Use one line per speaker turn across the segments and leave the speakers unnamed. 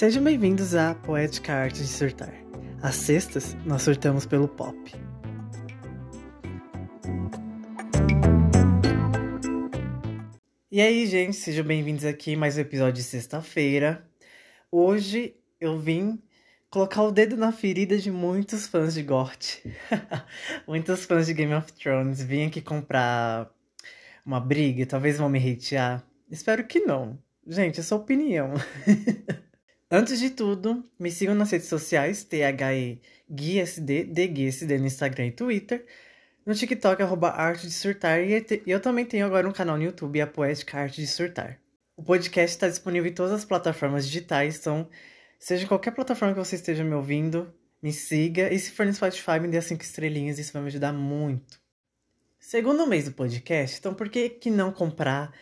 Sejam bem-vindos à Poética Arte de Surtar. Às sextas, nós surtamos pelo pop. E aí, gente, sejam bem-vindos aqui mais um episódio de sexta-feira. Hoje eu vim colocar o dedo na ferida de muitos fãs de GOT. muitos fãs de Game of Thrones. Vim aqui comprar uma briga, talvez vão me hatear. Espero que não. Gente, é sua opinião. Antes de tudo, me sigam nas redes sociais, THEGuiSD, no Instagram e Twitter. No TikTok, arroba Arte de Surtar. E eu também tenho agora um canal no YouTube, a Poética Arte de Surtar. O podcast está disponível em todas as plataformas digitais, então, seja qualquer plataforma que você esteja me ouvindo, me siga. E se for no Spotify, me dê cinco estrelinhas, isso vai me ajudar muito. Segundo mês do podcast, então por que, que não comprar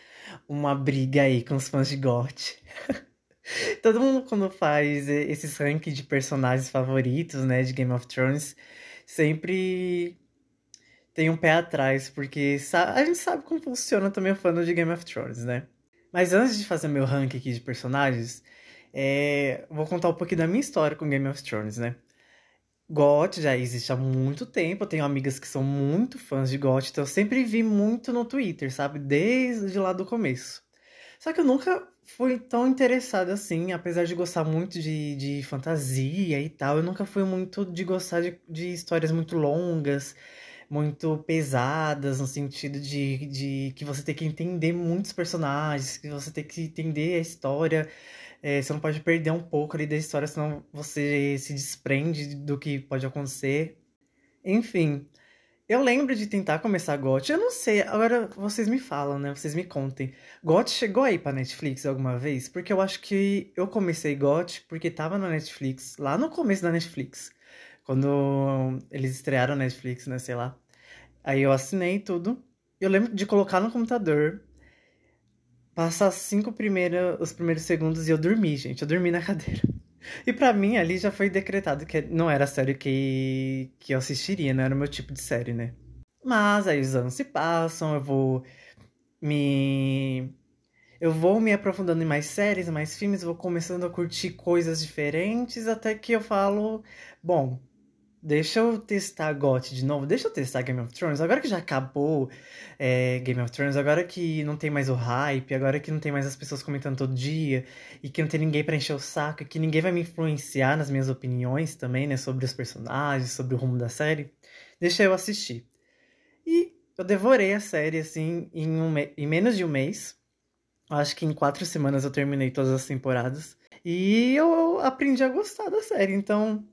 uma briga aí com os fãs de GOT? Todo mundo, quando faz esses rankings de personagens favoritos, né, de Game of Thrones, sempre tem um pé atrás, porque a gente sabe como funciona também o fã de Game of Thrones, né? Mas antes de fazer meu ranking aqui de personagens, é... vou contar um pouquinho da minha história com Game of Thrones, né? GOT já existe há muito tempo, eu tenho amigas que são muito fãs de GOT, então eu sempre vi muito no Twitter, sabe? Desde lá do começo. Só que eu nunca fui tão interessada assim, apesar de gostar muito de, de fantasia e tal, eu nunca fui muito de gostar de, de histórias muito longas, muito pesadas, no sentido de, de que você tem que entender muitos personagens, que você tem que entender a história. É, você não pode perder um pouco ali da história, senão você se desprende do que pode acontecer. Enfim, eu lembro de tentar começar GOT. Eu não sei, agora vocês me falam, né? Vocês me contem. GOT chegou aí pra Netflix alguma vez? Porque eu acho que eu comecei GOT porque tava na Netflix, lá no começo da Netflix. Quando eles estrearam na Netflix, né? Sei lá. Aí eu assinei tudo. Eu lembro de colocar no computador, passar cinco primeiros, os primeiros segundos e eu dormi, gente. Eu dormi na cadeira. E para mim ali já foi decretado que não era a série que, que eu assistiria, não era o meu tipo de série, né? Mas aí os anos se passam, eu vou me. Eu vou me aprofundando em mais séries, mais filmes, vou começando a curtir coisas diferentes, até que eu falo, bom, Deixa eu testar GOT de novo. Deixa eu testar Game of Thrones. Agora que já acabou é, Game of Thrones, agora que não tem mais o hype, agora que não tem mais as pessoas comentando todo dia, e que não tem ninguém para encher o saco, e que ninguém vai me influenciar nas minhas opiniões também, né? Sobre os personagens, sobre o rumo da série. Deixa eu assistir. E eu devorei a série, assim, em, um em menos de um mês. Acho que em quatro semanas eu terminei todas as temporadas. E eu aprendi a gostar da série, então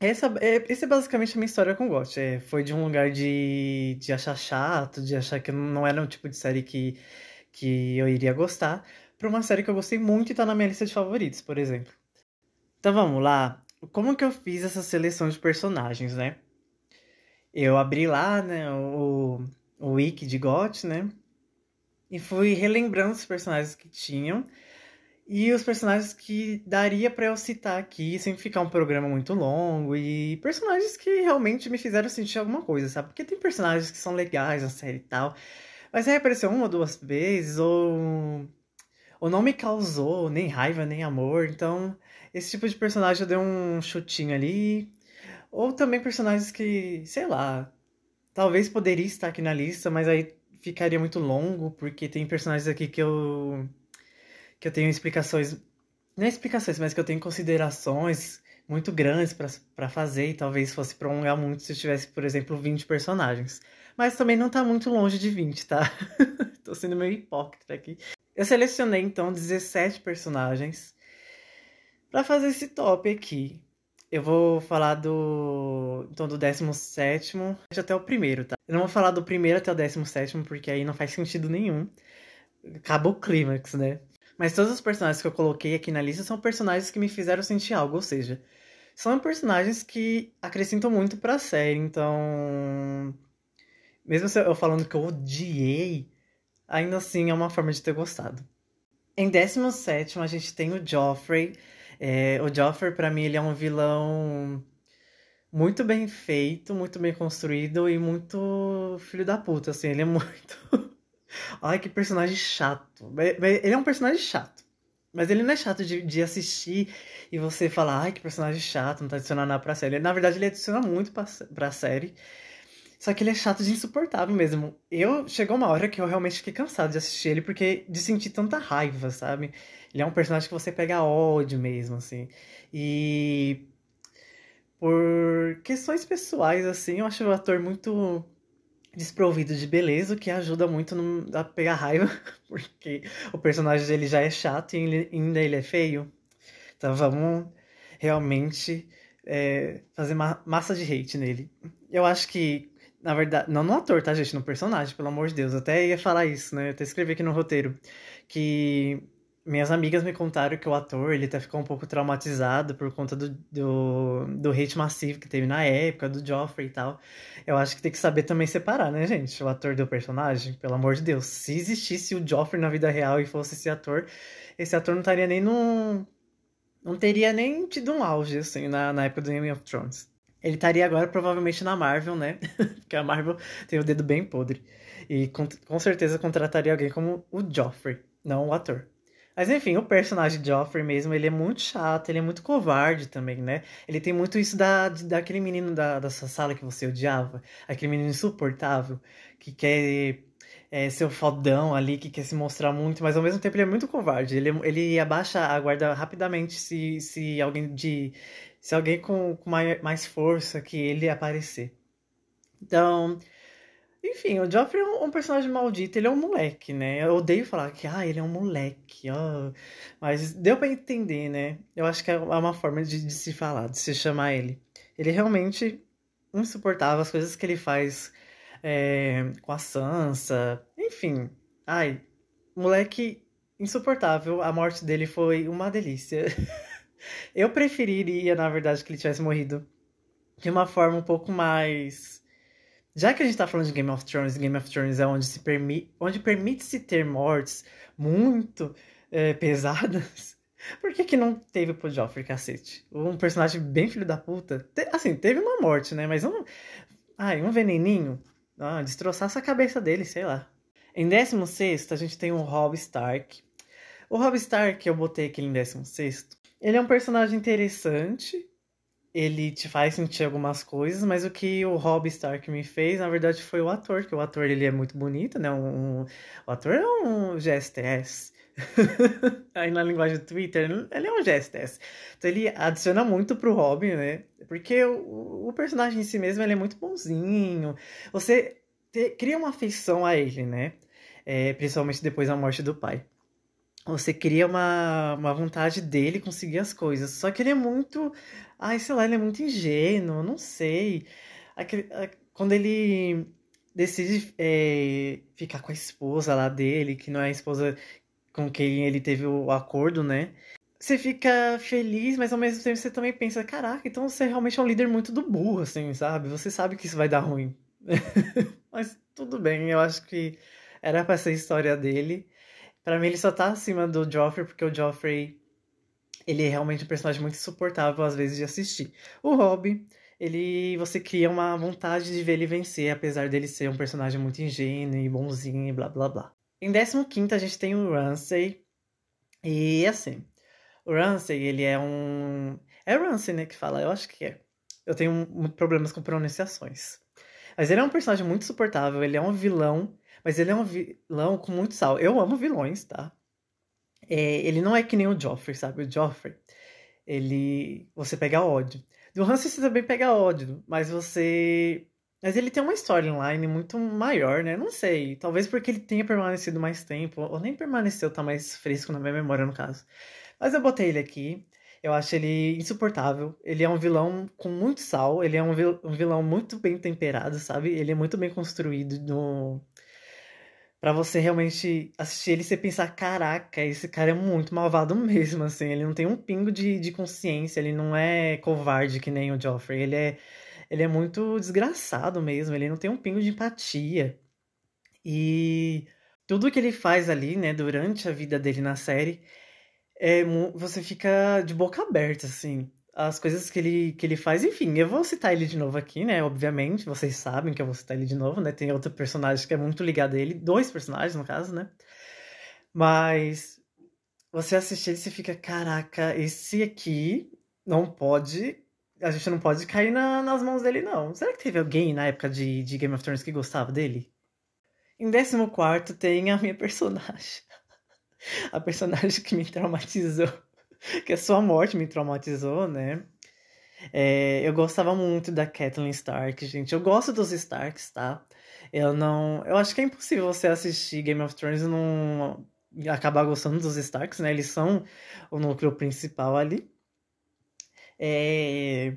essa, é, essa é basicamente a minha história com Ghost. É, foi de um lugar de, de achar chato, de achar que não era um tipo de série que, que eu iria gostar, pra uma série que eu gostei muito e tá na minha lista de favoritos, por exemplo. Então vamos lá. Como que eu fiz essa seleção de personagens, né? Eu abri lá, né, o, o wiki de GOT, né? E fui relembrando os personagens que tinham. E os personagens que daria para eu citar aqui, sem ficar um programa muito longo, e personagens que realmente me fizeram sentir alguma coisa, sabe? Porque tem personagens que são legais na série e tal, mas aí apareceu uma ou duas vezes, ou, ou não me causou nem raiva, nem amor, então esse tipo de personagem eu dei um chutinho ali. Ou também personagens que, sei lá, talvez poderia estar aqui na lista, mas aí ficaria muito longo, porque tem personagens aqui que eu que eu tenho explicações, não é explicações, mas que eu tenho considerações muito grandes para fazer e talvez fosse prolongar muito se eu tivesse, por exemplo, 20 personagens. Mas também não tá muito longe de 20, tá? Tô sendo meio hipócrita aqui. Eu selecionei então 17 personagens para fazer esse top aqui. Eu vou falar do. Então, do 17 até o primeiro, tá? Eu não vou falar do primeiro até o 17, porque aí não faz sentido nenhum. Acaba o clímax, né? Mas todos os personagens que eu coloquei aqui na lista são personagens que me fizeram sentir algo, ou seja, são personagens que acrescentam muito pra série, então. Mesmo eu falando que eu odiei, ainda assim é uma forma de ter gostado. Em 17 a gente tem o Joffrey. É, o Joffrey, para mim, ele é um vilão muito bem feito, muito bem construído e muito filho da puta, assim, ele é muito Ai, que personagem chato. Ele é um personagem chato. Mas ele não é chato de, de assistir e você falar, ai, que personagem chato, não tá adicionando nada pra série. Na verdade, ele adiciona muito pra, pra série. Só que ele é chato de insuportável mesmo. Eu chegou uma hora que eu realmente fiquei cansado de assistir ele porque de sentir tanta raiva, sabe? Ele é um personagem que você pega ódio mesmo, assim. E por questões pessoais, assim, eu acho o ator muito desprovido de beleza, o que ajuda muito no, a pegar raiva, porque o personagem dele já é chato e ele, ainda ele é feio. Então vamos realmente é, fazer ma massa de hate nele. Eu acho que, na verdade, não no ator, tá, gente? No personagem, pelo amor de Deus. Eu até ia falar isso, né? Eu até escrevi aqui no roteiro. Que minhas amigas me contaram que o ator ele até ficou um pouco traumatizado por conta do, do, do hate massivo que teve na época, do Joffrey e tal. Eu acho que tem que saber também separar, né, gente? O ator do personagem, pelo amor de Deus. Se existisse o Joffrey na vida real e fosse esse ator, esse ator não estaria nem no. Não teria nem tido um auge, assim, na, na época do Game of Thrones. Ele estaria agora provavelmente na Marvel, né? Porque a Marvel tem o dedo bem podre. E com, com certeza contrataria alguém como o Joffrey, não o ator. Mas enfim, o personagem de Joffrey mesmo, ele é muito chato, ele é muito covarde também, né? Ele tem muito isso da, daquele menino da, da sua sala que você odiava, aquele menino insuportável, que quer é, ser o fodão ali, que quer se mostrar muito, mas ao mesmo tempo ele é muito covarde. Ele, ele abaixa a guarda rapidamente se, se alguém de. Se alguém com, com mais, mais força que ele aparecer. Então, enfim, o Joffrey é um, um, personagem maldito, ele é um moleque, né? Eu odeio falar que, ah, ele é um moleque, ó. Mas deu para entender, né? Eu acho que é uma forma de, de, se falar, de se chamar ele. Ele realmente insuportável, as coisas que ele faz é, com a Sansa, enfim. Ai, moleque insuportável, a morte dele foi uma delícia. Eu preferiria, na verdade, que ele tivesse morrido de uma forma um pouco mais já que a gente tá falando de Game of Thrones, Game of Thrones é onde se permite, onde permite-se ter mortes muito é, pesadas, por que que não teve pro Joffrey, cacete? Um personagem bem filho da puta. Te, assim, teve uma morte, né? Mas um... Ai, um veneninho. Ah, destroçasse a cabeça dele, sei lá. Em 16 a gente tem o Robb Stark. O Robb Stark, eu botei aqui em 16 ele é um personagem interessante, ele te faz sentir algumas coisas, mas o que o Rob Stark me fez, na verdade, foi o ator, que o ator ele é muito bonito, né? Um, o ator é um GSTS. Aí na linguagem do Twitter, ele é um GSTS. Então ele adiciona muito pro Robin, né? Porque o, o personagem em si mesmo ele é muito bonzinho. Você te, cria uma afeição a ele, né? É, principalmente depois da morte do pai você cria uma, uma vontade dele conseguir as coisas. Só que ele é muito. Ai, sei lá, ele é muito ingênuo, não sei. Aquele, quando ele decide é, ficar com a esposa lá dele, que não é a esposa com quem ele teve o acordo, né? Você fica feliz, mas ao mesmo tempo você também pensa: caraca, então você realmente é um líder muito do burro, assim, sabe? Você sabe que isso vai dar ruim. mas tudo bem, eu acho que era pra ser a história dele. Para mim, ele só tá acima do Joffrey, porque o Joffrey. Ele é realmente um personagem muito insuportável, às vezes, de assistir. O Robb, ele. Você cria uma vontade de ver ele vencer, apesar dele ser um personagem muito ingênuo e bonzinho e blá blá blá. Em 15 a gente tem o Ramsay. E assim. O Ramsay, ele é um. É Ramsay, né, que fala? Eu acho que é. Eu tenho um, problemas com pronunciações. Mas ele é um personagem muito suportável, ele é um vilão mas ele é um vilão com muito sal. Eu amo vilões, tá? É, ele não é que nem o Joffrey, sabe? O Joffrey, ele. Você pega ódio. Do Hansen você também pega ódio, mas você. Mas ele tem uma storyline muito maior, né? Não sei. Talvez porque ele tenha permanecido mais tempo, ou nem permaneceu, tá mais fresco na minha memória, no caso. Mas eu botei ele aqui. Eu acho ele insuportável. Ele é um vilão com muito sal. Ele é um vilão muito bem temperado, sabe? Ele é muito bem construído no, para você realmente assistir ele e você pensar, caraca, esse cara é muito malvado mesmo, assim, ele não tem um pingo de, de consciência, ele não é covarde que nem o Joffrey, ele é, ele é muito desgraçado mesmo, ele não tem um pingo de empatia. E tudo que ele faz ali, né, durante a vida dele na série, é, você fica de boca aberta, assim as coisas que ele, que ele faz. Enfim, eu vou citar ele de novo aqui, né? Obviamente, vocês sabem que eu vou citar ele de novo, né? Tem outro personagem que é muito ligado a ele, dois personagens, no caso, né? Mas você assistir e você fica, caraca, esse aqui não pode. A gente não pode cair na, nas mãos dele, não. Será que teve alguém na época de, de Game of Thrones que gostava dele? Em 14 tem a minha personagem. A personagem que me traumatizou. Que a sua morte me traumatizou, né? É, eu gostava muito da Kathleen Stark, gente. Eu gosto dos Starks, tá? Eu não. Eu acho que é impossível você assistir Game of Thrones e não acabar gostando dos Starks, né? Eles são o núcleo principal ali. É...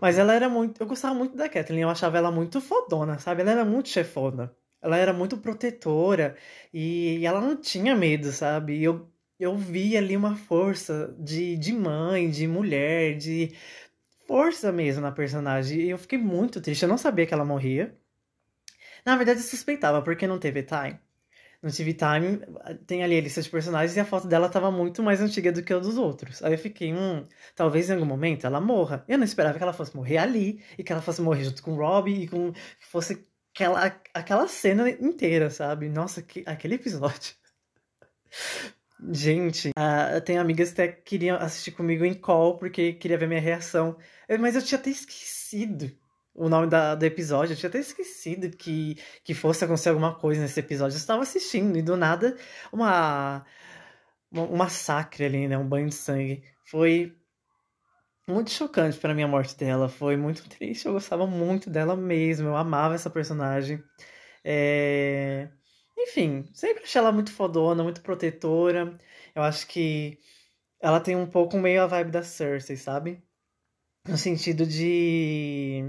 Mas ela era muito. Eu gostava muito da Kathleen, eu achava ela muito fodona, sabe? Ela era muito chefona. Ela era muito protetora e ela não tinha medo, sabe? Eu, eu vi ali uma força de, de mãe, de mulher, de força mesmo na personagem. E eu fiquei muito triste. Eu não sabia que ela morria. Na verdade, eu suspeitava, porque não teve time. No TV Time, tem ali a lista de personagens e a foto dela tava muito mais antiga do que a dos outros. Aí eu fiquei, hum, talvez em algum momento ela morra. Eu não esperava que ela fosse morrer ali e que ela fosse morrer junto com o Robbie e com que fosse aquela, aquela cena inteira, sabe? Nossa, que, aquele episódio. Gente, uh, tem amigas que até queriam assistir comigo em call porque queria ver minha reação. Mas eu tinha até esquecido o nome da, do episódio. Eu tinha até esquecido que, que fosse acontecer alguma coisa nesse episódio. Eu estava assistindo e do nada uma, uma um massacre ali, né? Um banho de sangue. Foi muito chocante para mim a morte dela. Foi muito triste. Eu gostava muito dela mesmo. Eu amava essa personagem. É... Enfim, sempre achei ela muito fodona, muito protetora. Eu acho que ela tem um pouco meio a vibe da Cersei, sabe? No sentido de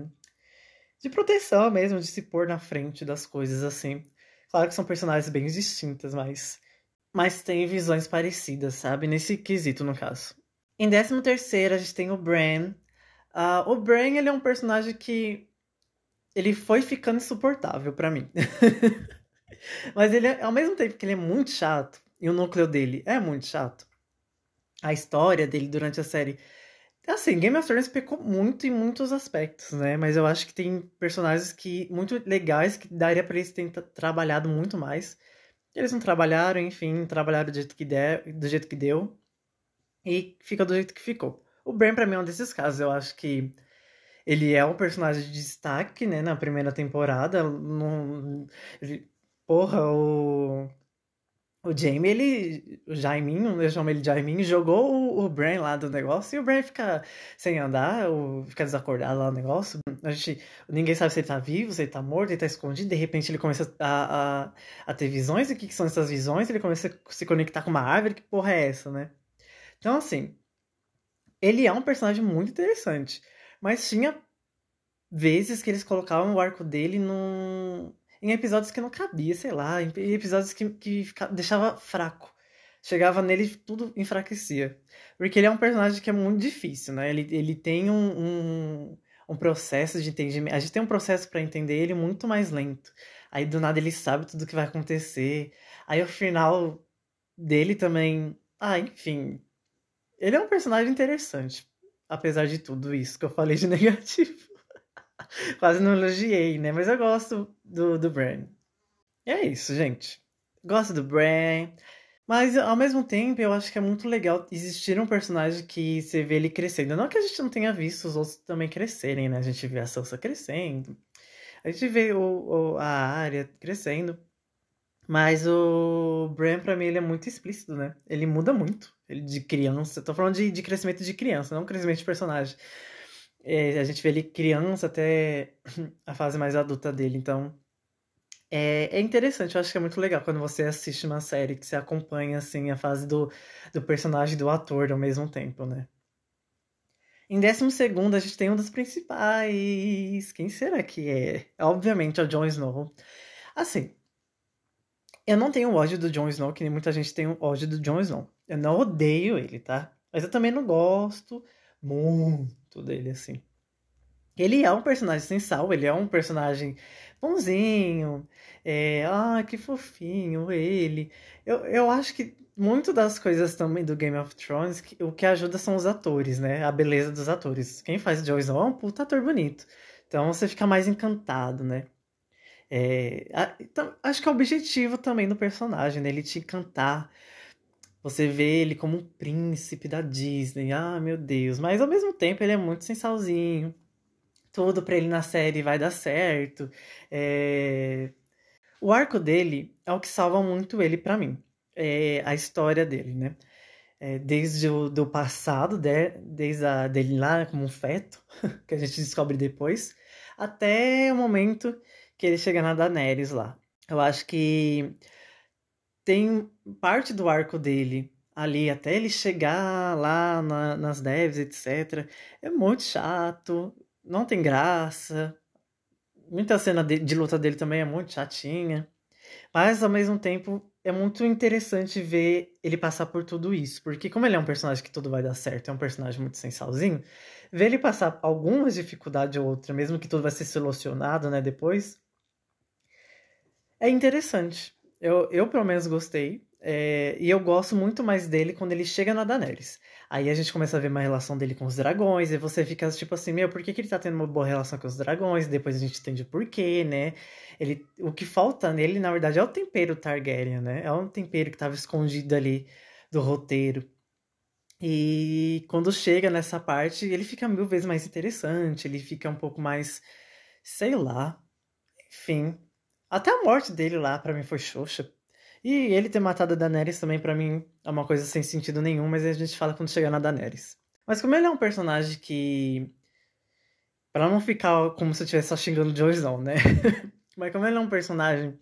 de proteção mesmo, de se pôr na frente das coisas assim. Claro que são personagens bem distintas, mas mas tem visões parecidas, sabe? Nesse quesito, no caso. Em 13 terceiro, a gente tem o Bran. Uh, o Bran, ele é um personagem que... Ele foi ficando insuportável para mim. Mas ele, é, ao mesmo tempo que ele é muito chato, e o núcleo dele é muito chato, a história dele durante a série Assim, Game of Thrones pecou muito em muitos aspectos, né? Mas eu acho que tem personagens que muito legais que daria para eles terem trabalhado muito mais. Eles não trabalharam, enfim, trabalharam do jeito que der, do jeito que deu e fica do jeito que ficou. O Bran para mim é um desses casos. Eu acho que ele é um personagem de destaque, né, na primeira temporada. Não, ele, porra, o o Jamie, ele. O Jaiminho, eu chamo ele de Jaiminho, jogou o, o Bran lá do negócio e o Bran fica sem andar, ou fica desacordado lá no negócio. A gente. Ninguém sabe se ele tá vivo, se ele tá morto, ele tá escondido. De repente ele começa a, a, a ter visões. E o que, que são essas visões? Ele começa a se conectar com uma árvore. Que porra é essa, né? Então, assim. Ele é um personagem muito interessante. Mas tinha vezes que eles colocavam o arco dele num em episódios que não cabia, sei lá, em episódios que, que ficava, deixava fraco. Chegava nele tudo enfraquecia. Porque ele é um personagem que é muito difícil, né? Ele, ele tem um, um, um processo de entendimento. A gente tem um processo para entender ele muito mais lento. Aí do nada ele sabe tudo o que vai acontecer. Aí o final dele também. Ah, enfim. Ele é um personagem interessante. Apesar de tudo isso que eu falei de negativo. Quase não elogiei, né? Mas eu gosto do, do Bran. E é isso, gente. Gosto do Bran. Mas ao mesmo tempo, eu acho que é muito legal existir um personagem que você vê ele crescendo. Não que a gente não tenha visto os outros também crescerem, né? A gente vê a Sansa crescendo. A gente vê o, o a área crescendo. Mas o Bran, pra mim, ele é muito explícito, né? Ele muda muito. Ele de criança. Tô falando de, de crescimento de criança, não crescimento de personagem. É, a gente vê ele criança até a fase mais adulta dele, então é, é interessante, eu acho que é muito legal quando você assiste uma série que você acompanha assim a fase do, do personagem e do ator ao mesmo tempo, né? Em décimo segundo, a gente tem um dos principais. Quem será que é? Obviamente é o Jon Snow. Assim, eu não tenho ódio do Jon Snow, que nem muita gente tem ódio do Jon Snow. Eu não odeio ele, tá? Mas eu também não gosto muito dele, assim. Ele é um personagem sem sal, ele é um personagem bonzinho, é, ah, que fofinho ele. Eu, eu acho que muito das coisas também do Game of Thrones, que, o que ajuda são os atores, né? A beleza dos atores. Quem faz Jon Snow é um puta ator bonito. Então você fica mais encantado, né? É, então, acho que é o objetivo também do personagem, né? Ele te encantar Você vê ele como um príncipe da Disney. Ah, meu Deus. Mas ao mesmo tempo ele é muito sensalzinho. Tudo pra ele na série vai dar certo. É... O arco dele é o que salva muito ele para mim. É a história dele, né? É, desde o do passado, de, desde a dele lá como um feto, que a gente descobre depois, até o momento que ele chega na Daenerys lá. Eu acho que tem parte do arco dele ali, até ele chegar lá na, nas devs, etc. É muito chato, não tem graça. Muita cena de, de luta dele também é muito chatinha. Mas ao mesmo tempo é muito interessante ver ele passar por tudo isso. Porque, como ele é um personagem que tudo vai dar certo, é um personagem muito sensalzinho, ver ele passar algumas dificuldades ou outra, mesmo que tudo vai ser solucionado, né, depois, é interessante. Eu, eu pelo menos gostei. É, e eu gosto muito mais dele quando ele chega na Daenerys. Aí a gente começa a ver uma relação dele com os dragões, e você fica tipo assim, meu, por que, que ele tá tendo uma boa relação com os dragões? Depois a gente entende o porquê, né? Ele, o que falta nele, na verdade, é o tempero Targaryen, né? É um tempero que tava escondido ali do roteiro. E quando chega nessa parte, ele fica mil vezes mais interessante, ele fica um pouco mais, sei lá. Enfim, até a morte dele lá, para mim, foi xoxa. E ele ter matado a Daenerys também, para mim, é uma coisa sem sentido nenhum, mas a gente fala quando chegar na Daenerys. Mas como ele é um personagem que. Pra não ficar como se eu estivesse só xingando o Joyzão, né? mas como ele é um personagem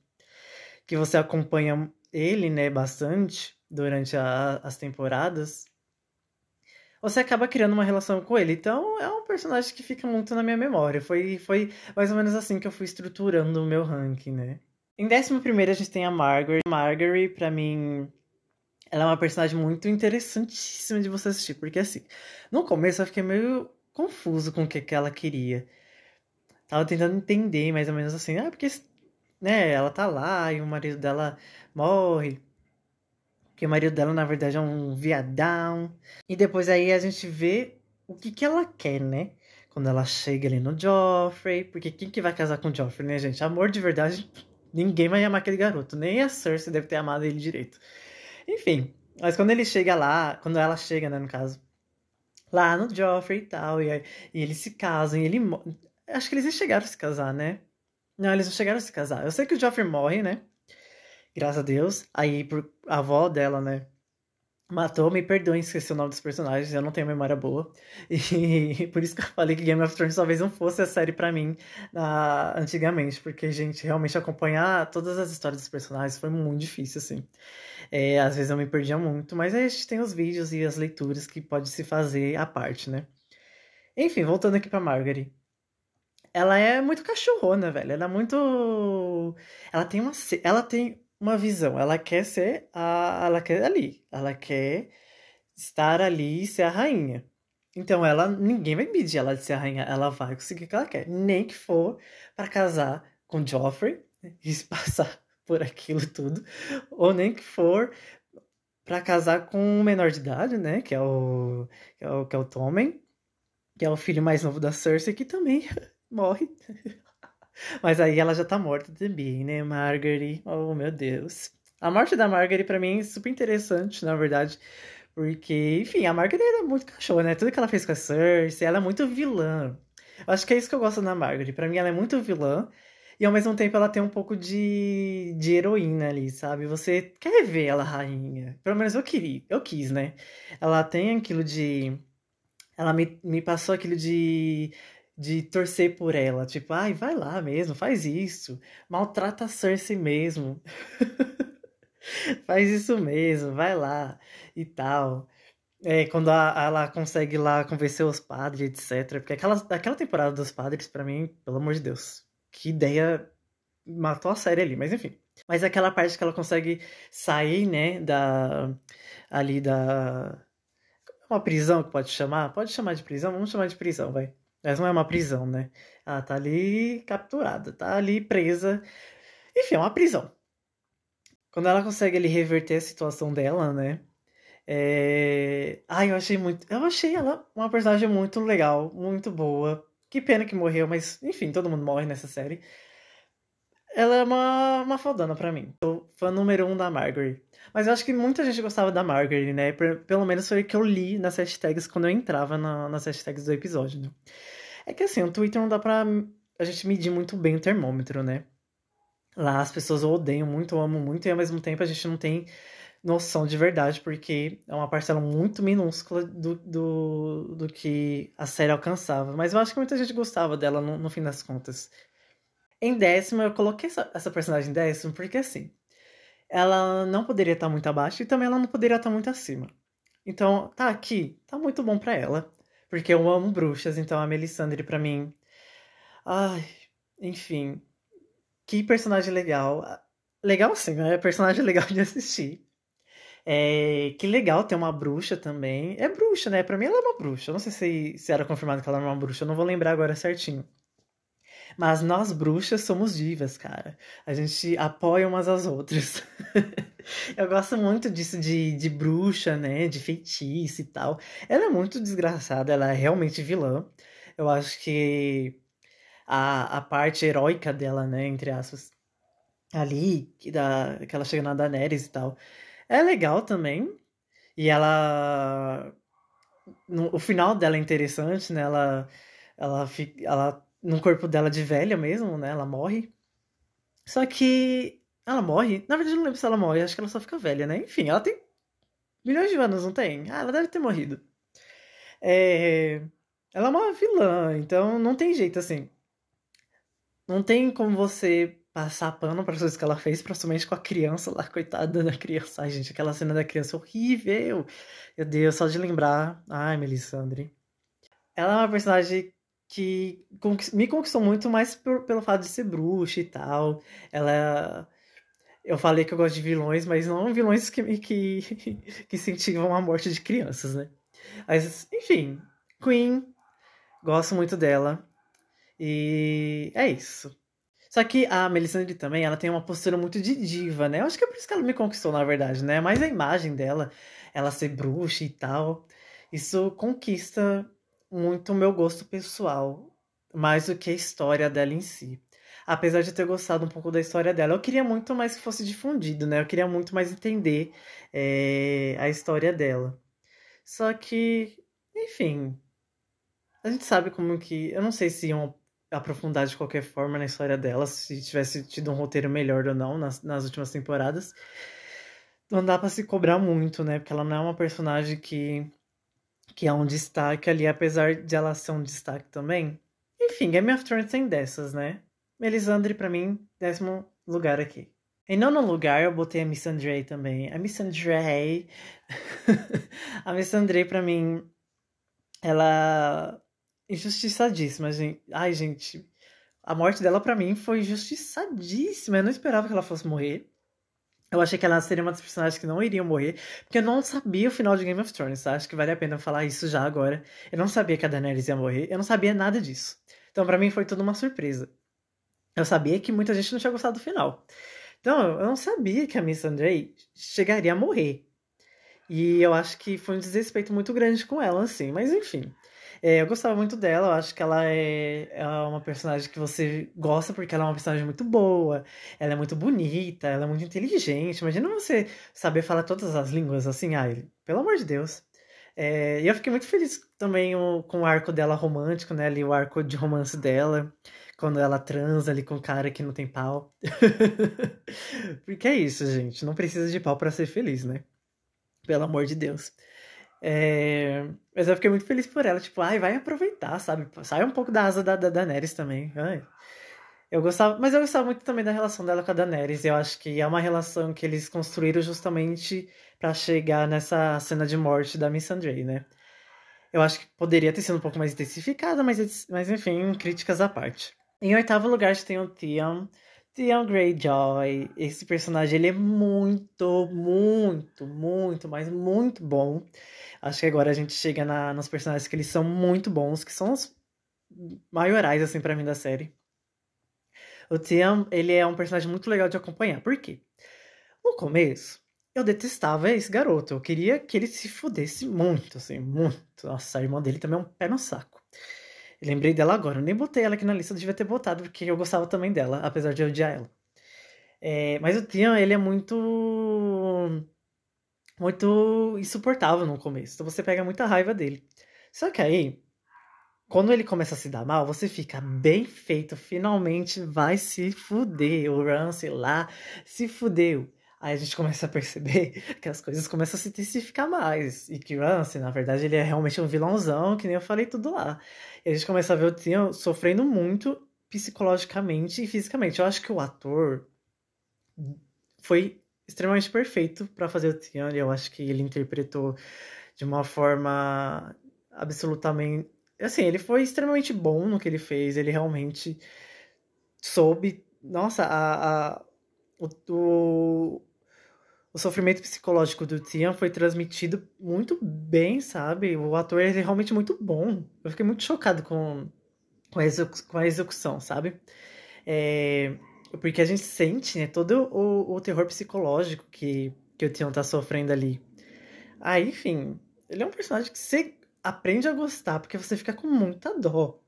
que você acompanha ele, né, bastante durante a, as temporadas, você acaba criando uma relação com ele. Então é um personagem que fica muito na minha memória. Foi, foi mais ou menos assim que eu fui estruturando o meu ranking, né? Em décimo primeiro a gente tem a Margaret. Margaret, pra mim, ela é uma personagem muito interessantíssima de você assistir. Porque assim, no começo eu fiquei meio confuso com o que, que ela queria. Tava tentando entender mais ou menos assim, ah, porque né, ela tá lá e o marido dela morre que o marido dela, na verdade, é um viadão. E depois aí a gente vê o que, que ela quer, né? Quando ela chega ali no Joffrey. Porque quem que vai casar com o Joffrey, né, gente? Amor de verdade, ninguém vai amar aquele garoto. Nem a Cersei deve ter amado ele direito. Enfim, mas quando ele chega lá, quando ela chega, né, no caso, lá no Joffrey e tal, e, e eles se casam, e ele. Acho que eles nem chegaram a se casar, né? Não, eles não chegaram a se casar. Eu sei que o Joffrey morre, né? Graças a Deus. Aí por, a avó dela, né? Matou, me perdoem esqueci o nome dos personagens, eu não tenho memória boa. E por isso que eu falei que Game of Thrones talvez não fosse a série para mim uh, antigamente, porque, gente, realmente acompanhar todas as histórias dos personagens foi muito difícil, assim. É, às vezes eu me perdia muito, mas aí a gente tem os vídeos e as leituras que pode se fazer à parte, né? Enfim, voltando aqui pra Margaret. Ela é muito cachorrona, velho. Ela é muito. Ela tem uma. Ela tem uma visão. Ela quer ser a, ela quer ali, ela quer estar ali e ser a rainha. Então ela, ninguém vai impedir ela de ser a rainha, ela vai conseguir o que ela quer, nem que for para casar com Joffrey e passar por aquilo tudo, ou nem que for para casar com um menor de idade, né, que é o que é o, que é o Tommen, que é o filho mais novo da Cersei que também morre. Mas aí ela já tá morta também, né, Margaery? Oh, meu Deus. A morte da Margaery para mim é super interessante, na verdade. Porque, enfim, a Margaery era muito cachorra, né? Tudo que ela fez com a Cersei, ela é muito vilã. Eu acho que é isso que eu gosto da Margaery. Para mim ela é muito vilã. E ao mesmo tempo ela tem um pouco de, de heroína ali, sabe? Você quer ver ela rainha. Pelo menos eu queria, eu quis, né? Ela tem aquilo de. Ela me, me passou aquilo de de torcer por ela. Tipo, ai, vai lá mesmo, faz isso. Maltrata a Cersei mesmo. faz isso mesmo, vai lá e tal. É, quando a, ela consegue lá convencer os padres, etc. Porque aquela, aquela temporada dos padres, para mim, pelo amor de Deus, que ideia matou a série ali, mas enfim. Mas aquela parte que ela consegue sair, né, da. ali da. Uma prisão que pode chamar? Pode chamar de prisão? Vamos chamar de prisão, vai. Mas não é uma prisão, né? Ela tá ali capturada, tá ali presa. Enfim, é uma prisão. Quando ela consegue ali reverter a situação dela, né? É... Ai, eu achei muito. Eu achei ela uma personagem muito legal, muito boa. Que pena que morreu, mas enfim, todo mundo morre nessa série. Ela é uma, uma fodona pra mim. Sou fã número um da Margaret. Mas eu acho que muita gente gostava da Margaret, né? Pelo menos foi o que eu li nas hashtags quando eu entrava na, nas hashtags do episódio, né? É que assim, o Twitter não dá pra a gente medir muito bem o termômetro, né? Lá as pessoas odeiam muito, amam muito, e ao mesmo tempo a gente não tem noção de verdade, porque é uma parcela muito minúscula do, do, do que a série alcançava. Mas eu acho que muita gente gostava dela no, no fim das contas. Em décimo, eu coloquei essa, essa personagem em décimo porque assim ela não poderia estar muito abaixo e também ela não poderia estar muito acima. Então, tá aqui, tá muito bom para ela, porque eu amo bruxas, então a Melisandre para mim, ai, enfim, que personagem legal. Legal sim, é personagem legal de assistir. É, que legal ter uma bruxa também. É bruxa, né? Pra mim ela é uma bruxa. Não sei se, se era confirmado que ela era uma bruxa, eu não vou lembrar agora certinho. Mas nós bruxas somos divas, cara. A gente apoia umas às outras. eu gosto muito disso de, de bruxa, né? De feitiço e tal. Ela é muito desgraçada, ela é realmente vilã. Eu acho que a, a parte heróica dela, né? Entre aspas, ali, que, da, que ela chega na Daenerys e tal, é legal também. E ela. No, o final dela é interessante, né? Ela, ela, ela no corpo dela de velha mesmo, né? Ela morre. Só que ela morre. Na verdade, eu não lembro se ela morre, acho que ela só fica velha, né? Enfim, ela tem milhões de anos, não tem? Ah, ela deve ter morrido. É... Ela é uma vilã, então não tem jeito assim. Não tem como você passar pano para as coisas que ela fez, principalmente com a criança lá, coitada da criança. Ai, gente, aquela cena da criança horrível. Meu Deus, só de lembrar. Ai, Melisandre. Ela é uma personagem que me conquistou muito mais por, pelo fato de ser bruxa e tal. Ela. Eu falei que eu gosto de vilões, mas não vilões que, que, que incentivam a morte de crianças, né? Mas, enfim, Queen, gosto muito dela. E é isso. Só que a Melisandre também, ela tem uma postura muito de diva, né? Eu acho que é por isso que ela me conquistou, na verdade, né? Mas a imagem dela, ela ser bruxa e tal, isso conquista muito o meu gosto pessoal, mais do que a história dela em si. Apesar de ter gostado um pouco da história dela, eu queria muito mais que fosse difundido, né? Eu queria muito mais entender é, a história dela. Só que, enfim, a gente sabe como que. Eu não sei se iam aprofundar de qualquer forma na história dela, se tivesse tido um roteiro melhor ou não nas, nas últimas temporadas. Não dá para se cobrar muito, né? Porque ela não é uma personagem que que é um destaque ali, apesar de ela ser um destaque também. Enfim, Game of Thrones tem dessas, né? Melisandre, para mim, décimo lugar aqui. Em nono lugar, eu botei a Miss Andre também. A Miss Andre... a Miss Andre, pra mim, ela... Injustiçadíssima, gente. Ai, gente... A morte dela, para mim, foi injustiçadíssima. Eu não esperava que ela fosse morrer. Eu achei que ela seria uma das personagens que não iriam morrer, porque eu não sabia o final de Game of Thrones, tá? Acho que vale a pena falar isso já agora. Eu não sabia que a Daenerys ia morrer, eu não sabia nada disso. Então, para mim, foi tudo uma surpresa. Eu sabia que muita gente não tinha gostado do final. Então, eu não sabia que a Miss Andrei chegaria a morrer. E eu acho que foi um desrespeito muito grande com ela, assim. Mas, enfim. É, eu gostava muito dela, eu acho que ela é, é, uma personagem que você gosta porque ela é uma personagem muito boa, ela é muito bonita, ela é muito inteligente. Imagina você saber falar todas as línguas assim, ai, pelo amor de Deus. É, e eu fiquei muito feliz também com o arco dela romântico, né? Ali, o arco de romance dela, quando ela transa ali com o cara que não tem pau. Porque é isso, gente. Não precisa de pau para ser feliz, né? Pelo amor de Deus. É... Mas eu fiquei muito feliz por ela. Tipo, ai, vai aproveitar, sabe? Sai um pouco da asa da, da Daenerys também. Ai. Eu gostava, mas eu gostava muito também da relação dela com a Daenerys. Eu acho que é uma relação que eles construíram justamente para chegar nessa cena de morte da Miss Missandei, né? Eu acho que poderia ter sido um pouco mais intensificada, mas, mas enfim, críticas à parte. Em oitavo lugar, a gente tem o Theon. Theon Greyjoy, esse personagem ele é muito, muito, muito, mas muito bom. Acho que agora a gente chega na, nos personagens que eles são muito bons, que são os maiorais, assim, para mim da série. O Theon, ele é um personagem muito legal de acompanhar. Por quê? No começo, eu detestava esse garoto. Eu queria que ele se fudesse muito, assim, muito. Nossa, a irmã dele também é um pé no saco. Lembrei dela agora. Eu nem botei ela aqui na lista, eu devia ter botado, porque eu gostava também dela, apesar de odiar ela. É, mas o Tian, ele é muito. Muito insuportável no começo. Então você pega muita raiva dele. Só que aí, quando ele começa a se dar mal, você fica bem feito, finalmente vai se fuder. O Rance lá se fudeu. Aí a gente começa a perceber que as coisas começam a se intensificar mais. E que Rance, na verdade, ele é realmente um vilãozão, que nem eu falei tudo lá. E a gente começa a ver o Tion sofrendo muito psicologicamente e fisicamente. Eu acho que o ator foi extremamente perfeito para fazer o Tion. Eu acho que ele interpretou de uma forma absolutamente assim, ele foi extremamente bom no que ele fez, ele realmente soube, nossa, a, a o, o, o sofrimento psicológico do Tian foi transmitido muito bem, sabe? O ator é realmente muito bom. Eu fiquei muito chocado com, com, a, execu com a execução, sabe? É, porque a gente sente, né, todo o, o terror psicológico que, que o Tian tá sofrendo ali. Aí, enfim, ele é um personagem que você aprende a gostar, porque você fica com muita dó.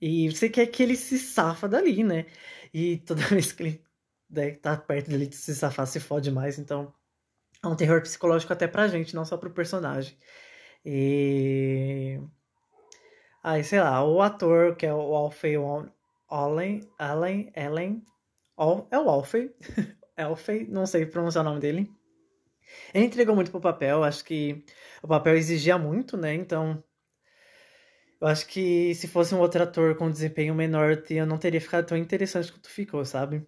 E você quer que ele se safa dali, né? E toda vez que ele né, tá perto dele de se safar, se fode mais. Então, é um terror psicológico até pra gente, não só pro personagem. E. Aí, sei lá, o ator, que é o Alfie Allen, Allen, Ellen, é o Alfie, Alfie, não sei pronunciar o nome dele. Ele entregou muito pro papel, acho que o papel exigia muito, né? Então, eu acho que se fosse um outro ator com desempenho menor, eu não teria ficado tão interessante quanto ficou, sabe?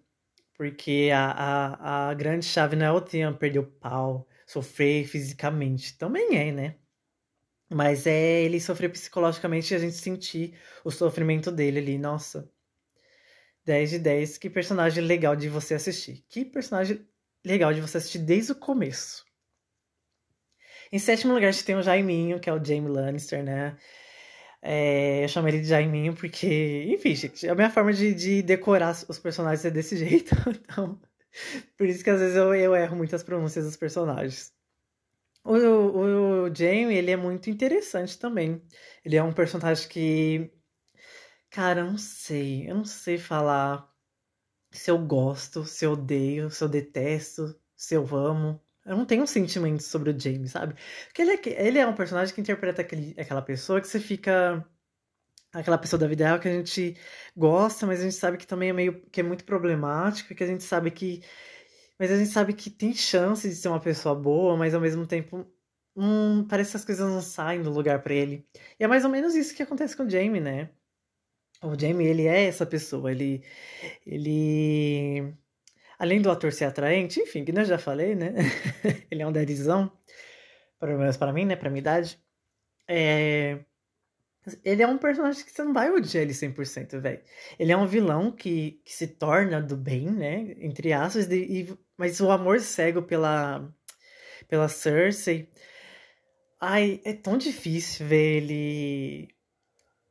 Porque a, a, a grande chave não é o Tian perder o pau, sofrer fisicamente. Também é, né? Mas é ele sofrer psicologicamente e a gente sentir o sofrimento dele ali. Nossa. 10 de 10. Que personagem legal de você assistir. Que personagem legal de você assistir desde o começo. Em sétimo lugar, a gente tem o Jaiminho, que é o Jaime Lannister, né? É, eu chamo ele de Jaiminho porque, enfim, gente, a minha forma de, de decorar os personagens é desse jeito. Então, por isso que às vezes eu, eu erro muitas pronúncias dos personagens. O, o, o Jaime, ele é muito interessante também. Ele é um personagem que. Cara, eu não sei. Eu não sei falar se eu gosto, se eu odeio, se eu detesto, se eu amo. Eu não tenho um sentimento sobre o James, sabe? Porque ele é, ele é um personagem que interpreta aquele, aquela pessoa que você fica. Aquela pessoa da vida real que a gente gosta, mas a gente sabe que também é meio. que é muito problemática, que a gente sabe que. Mas a gente sabe que tem chance de ser uma pessoa boa, mas ao mesmo tempo. Hum, parece que as coisas não saem do lugar para ele. E é mais ou menos isso que acontece com o Jamie, né? O Jamie, ele é essa pessoa, ele. Ele além do ator ser atraente, enfim, que eu já falei, né? ele é um daddyzão, pelo menos para mim, né? Pra minha idade. É... Ele é um personagem que você não vai odiar ele 100%, velho. Ele é um vilão que, que se torna do bem, né? Entre aspas, de, e, mas o amor cego pela, pela Cersei. Ai, é tão difícil ver ele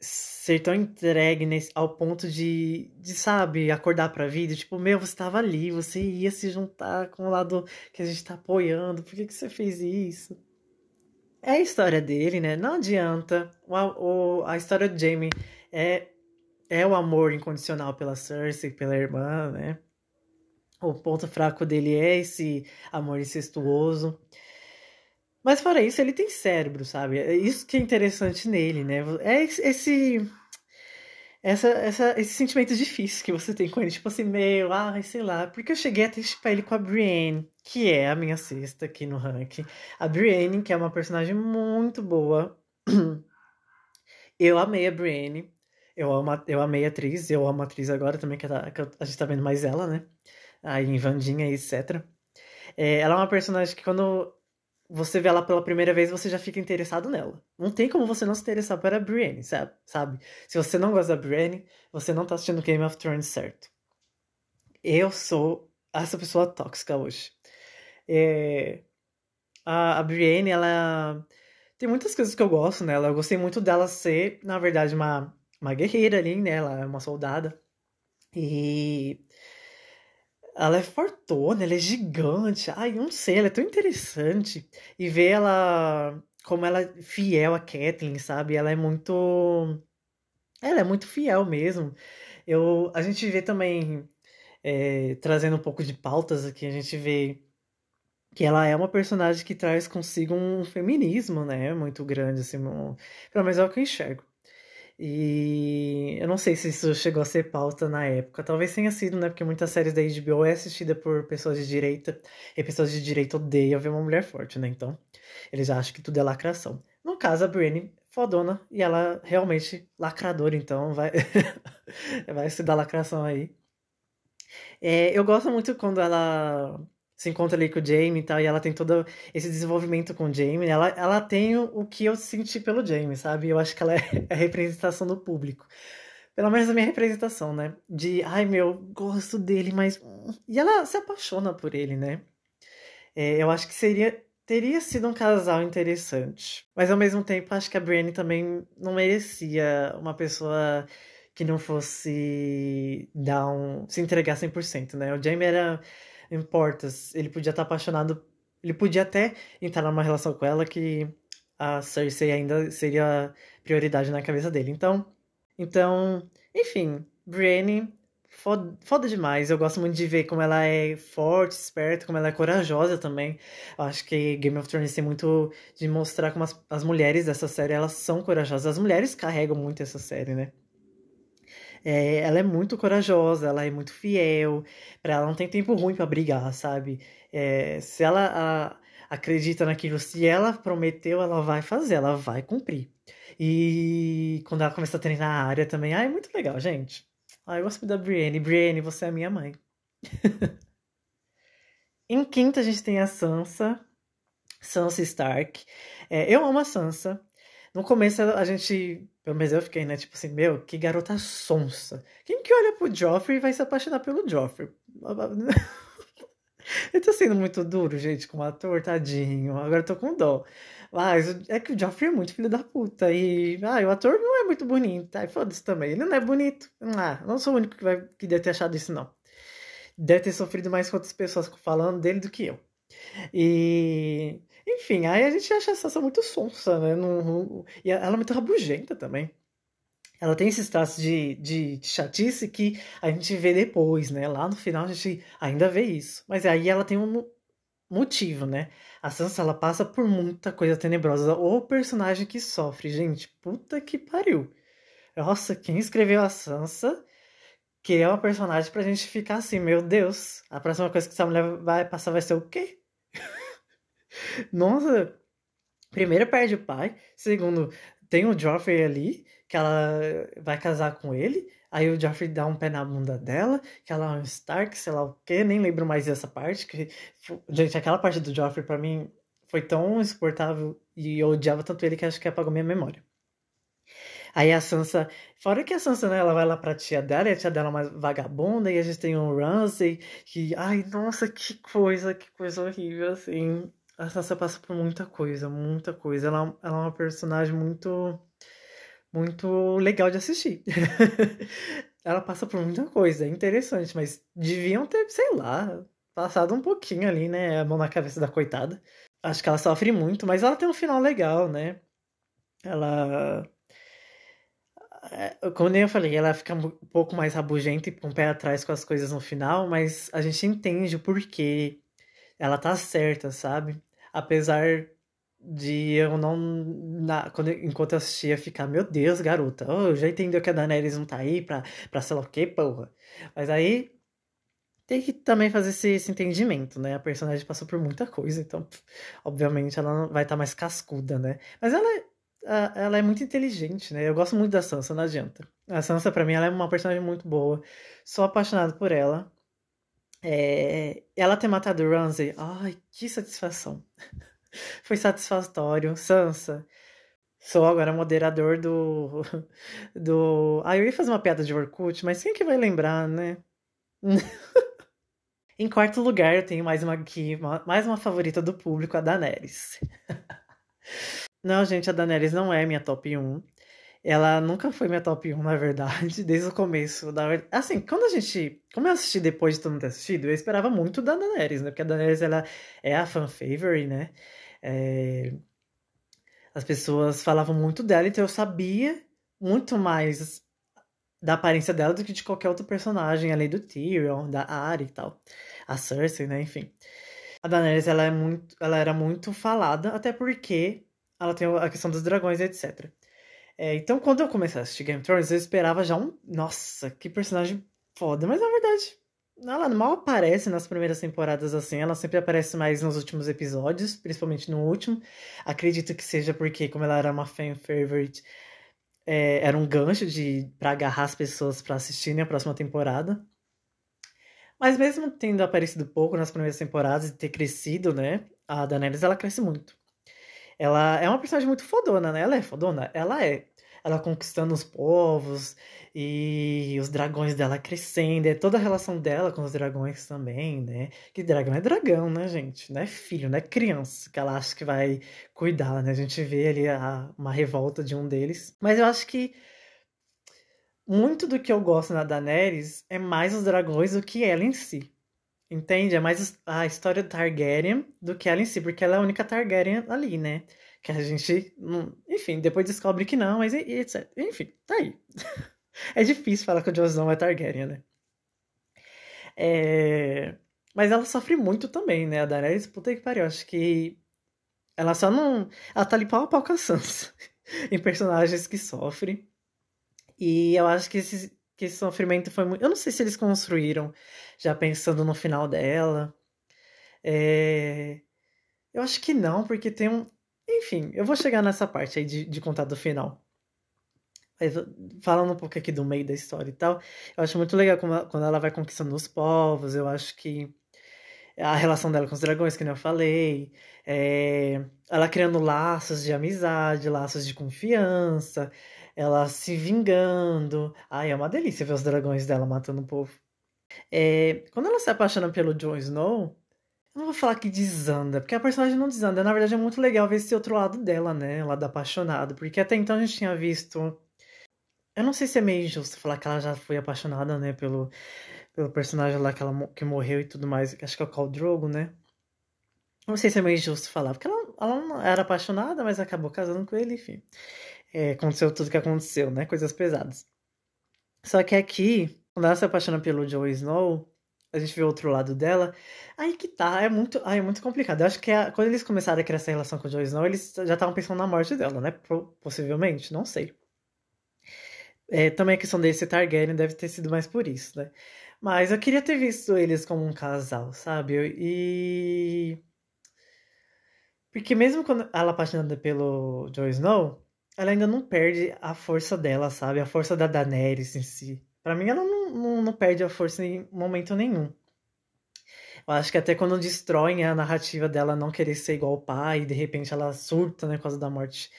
ser tão entregue nesse, ao ponto de, de, sabe, acordar pra vida. Tipo, meu, você tava ali, você ia se juntar com o lado que a gente tá apoiando, por que, que você fez isso? É a história dele, né? Não adianta. O, o, a história do Jamie é, é o amor incondicional pela Cersei, pela irmã, né? O ponto fraco dele é esse amor incestuoso. Mas fora isso, ele tem cérebro, sabe? É isso que é interessante nele, né? É esse. Essa, essa, esse sentimento difícil que você tem com ele, tipo assim, meio, ai, sei lá, porque eu cheguei a testar ele com a Brienne, que é a minha sexta aqui no ranking. A Brienne, que é uma personagem muito boa. Eu amei a Brienne. Eu, amo, eu amei a atriz, eu amo a atriz agora também, que, tá, que a gente tá vendo mais ela, né? Aí em Vandinha, etc. É, ela é uma personagem que quando você vê ela pela primeira vez, você já fica interessado nela. Não tem como você não se interessar para a Brienne, sabe? Se você não gosta da Brienne, você não tá assistindo Game of Thrones certo. Eu sou essa pessoa tóxica hoje. É... A, a Brienne, ela tem muitas coisas que eu gosto nela. Eu gostei muito dela ser, na verdade, uma, uma guerreira ali, né? Ela é uma soldada. E ela é fortuna, ela é gigante. Ai, não sei, ela é tão interessante. E ver ela como ela é fiel a Kathleen, sabe? Ela é muito. Ela é muito fiel mesmo. Eu, a gente vê também é, trazendo um pouco de pautas aqui, a gente vê que ela é uma personagem que traz consigo um feminismo, né, muito grande, assim, um, pelo menos é o que eu enxergo. E eu não sei se isso chegou a ser pauta na época. Talvez tenha sido, né? Porque muitas séries da HBO é assistida por pessoas de direita. E pessoas de direita odeiam ver uma mulher forte, né? Então, eles acham que tudo é lacração. No caso, a Brienne, fodona. E ela realmente lacradora, então vai, vai se dar lacração aí. É, eu gosto muito quando ela se encontra ali com o Jamie e tal, e ela tem todo esse desenvolvimento com o Jamie. Ela, ela tem o, o que eu senti pelo Jamie, sabe? Eu acho que ela é a representação do público. Pelo menos a minha representação, né? De, ai meu, gosto dele, mas. E ela se apaixona por ele, né? É, eu acho que seria. Teria sido um casal interessante. Mas ao mesmo tempo, acho que a Brienne também não merecia uma pessoa que não fosse dar um. se entregar 100%, né? O Jamie era importa. Ele podia estar apaixonado. Ele podia até entrar numa relação com ela que a Cersei ainda seria prioridade na cabeça dele. Então, então, enfim, Brienne foda, foda demais. Eu gosto muito de ver como ela é forte, esperta, como ela é corajosa também. Eu acho que Game of Thrones tem muito de mostrar como as, as mulheres dessa série elas são corajosas. As mulheres carregam muito essa série, né? É, ela é muito corajosa, ela é muito fiel, para ela não tem tempo ruim para brigar, sabe? É, se ela a, acredita naquilo, se ela prometeu, ela vai fazer, ela vai cumprir. E quando ela começa a treinar a área também, ah, é muito legal, gente. Ah, eu gosto da Brienne. Brienne, você é a minha mãe. em quinta, a gente tem a Sansa. Sansa Stark. É, eu amo a Sansa. No começo a gente, pelo menos eu fiquei, né, tipo assim, meu, que garota sonsa. Quem que olha pro Joffrey vai se apaixonar pelo Joffrey? eu tô sendo muito duro, gente, com o ator, tadinho. Agora eu tô com dó. Mas é que o Joffrey é muito filho da puta. E ah, o ator não é muito bonito. Ai, foda-se também. Ele não é bonito. Ah, não sou o único que, vai, que deve ter achado isso, não. Deve ter sofrido mais com outras pessoas falando dele do que eu. E enfim, aí a gente acha a Sansa muito sonsa, né? Não, e ela é muito rabugenta também. Ela tem esses traços de, de, de, chatice que a gente vê depois, né? Lá no final a gente ainda vê isso. Mas aí ela tem um motivo, né? A Sansa, ela passa por muita coisa tenebrosa. O personagem que sofre, gente, puta que pariu. Nossa, quem escreveu a Sansa que é uma personagem pra gente ficar assim, meu Deus, a próxima coisa que essa mulher vai passar vai ser o quê? Nossa, primeiro perde o pai, segundo tem o Joffrey ali, que ela vai casar com ele, aí o Joffrey dá um pé na bunda dela, que ela é um Stark, sei lá o que, nem lembro mais dessa parte, que, gente, aquela parte do Joffrey para mim foi tão insuportável e eu odiava tanto ele que acho que apagou minha memória. Aí a Sansa, fora que a Sansa, né, ela vai lá pra tia dela, e a tia dela é uma vagabunda, e a gente tem um Ramsay, que, ai, nossa, que coisa, que coisa horrível, assim a Sansa passa por muita coisa, muita coisa. Ela, ela é uma personagem muito muito legal de assistir. ela passa por muita coisa, é interessante, mas deviam ter, sei lá, passado um pouquinho ali, né, a mão na cabeça da coitada. Acho que ela sofre muito, mas ela tem um final legal, né? Ela é, como eu falei, ela fica um pouco mais rabugenta e com o pé atrás com as coisas no final, mas a gente entende o porquê. Ela tá certa, sabe? Apesar de eu não, na, quando, enquanto eu assistia, ficar, meu Deus, garota, oh, já entendeu que a Daenerys não tá aí pra, pra sei lá o que, porra. Mas aí tem que também fazer esse, esse, entendimento, né? A personagem passou por muita coisa, então, obviamente, ela não vai estar tá mais cascuda, né? Mas ela, ela é muito inteligente, né? Eu gosto muito da Sansa, não adianta. A Sansa, pra mim, ela é uma personagem muito boa. Sou apaixonado por ela. É, ela ter matado Ramsay, ai, que satisfação. Foi satisfatório. Sansa, sou agora moderador do. do. Ah, eu ia fazer uma piada de Orkut, mas quem que vai lembrar, né? em quarto lugar, eu tenho mais uma aqui, mais uma favorita do público, a Daenerys. não, gente, a Daenerys não é minha top 1. Ela nunca foi minha top 1, na verdade, desde o começo. Da... Assim, quando a gente. Como eu assisti depois de todo mundo ter assistido, eu esperava muito da Daenerys, né? Porque a Daenerys ela é a fan favorite, né? É... As pessoas falavam muito dela, então eu sabia muito mais da aparência dela do que de qualquer outro personagem, além do Tyrion, da Arya e tal. A Cersei, né, enfim. A Daenerys, ela, é muito, ela era muito falada, até porque ela tem a questão dos dragões, etc. É, então, quando eu comecei a assistir Game of Thrones, eu esperava já um... Nossa, que personagem foda. Mas, na verdade, ela mal aparece nas primeiras temporadas assim, ela sempre aparece mais nos últimos episódios, principalmente no último. Acredito que seja porque, como ela era uma fan favorite, é, era um gancho de para agarrar as pessoas para assistirem a próxima temporada. Mas mesmo tendo aparecido pouco nas primeiras temporadas e ter crescido, né? A Daenerys ela cresce muito. Ela é uma personagem muito fodona, né? Ela é fodona? Ela é ela conquistando os povos e os dragões dela crescendo, é toda a relação dela com os dragões também, né? Que dragão é dragão, né, gente? Não é filho, não é criança que ela acha que vai cuidar, né? A gente vê ali a, uma revolta de um deles. Mas eu acho que muito do que eu gosto na Daenerys é mais os dragões do que ela em si. Entende? É mais a história do Targaryen do que ela em si, porque ela é a única Targaryen ali, né? Que a gente, enfim, depois descobre que não, mas etc. Enfim, tá aí. é difícil falar que o Jon Snow é Targaryen, né? É... Mas ela sofre muito também, né? A Daenerys, puta que pariu. Acho que ela só não. Ela tá ali pau a pau com a Sansa em personagens que sofrem. E eu acho que esse, que esse sofrimento foi muito. Eu não sei se eles construíram já pensando no final dela. É... Eu acho que não, porque tem um. Enfim, eu vou chegar nessa parte aí de, de contar do final. Mas, falando um pouco aqui do meio da história e tal, eu acho muito legal quando ela vai conquistando os povos, eu acho que a relação dela com os dragões, que eu falei, é, ela criando laços de amizade, laços de confiança, ela se vingando. Ai, é uma delícia ver os dragões dela matando o povo. É, quando ela se apaixona pelo Jon Snow, não vou falar que desanda, porque a personagem não desanda. Na verdade, é muito legal ver esse outro lado dela, né? O lado apaixonado. Porque até então a gente tinha visto. Eu não sei se é meio injusto falar que ela já foi apaixonada, né? Pelo, pelo personagem lá que, ela, que morreu e tudo mais. Acho que é o Khal Drogo, né? Não sei se é meio injusto falar, porque ela, ela não era apaixonada, mas acabou casando com ele, enfim. É, aconteceu tudo que aconteceu, né? Coisas pesadas. Só que aqui, quando ela se apaixona pelo Jon Snow, a gente vê outro lado dela. Aí que tá, é muito, ai, é muito complicado. Eu acho que a, quando eles começaram a criar essa relação com o Jon Snow, eles já estavam pensando na morte dela, né? Possivelmente, não sei. É, também a questão dele ser Targaryen deve ter sido mais por isso, né? Mas eu queria ter visto eles como um casal, sabe? E. Porque mesmo quando ela é apaixonada pelo Jon Snow, ela ainda não perde a força dela, sabe? A força da Daenerys em si. Para mim, ela não, não, não, perde a força em momento nenhum. Eu acho que até quando destroem a narrativa dela não querer ser igual ao pai, e de repente ela surta, né, por causa da morte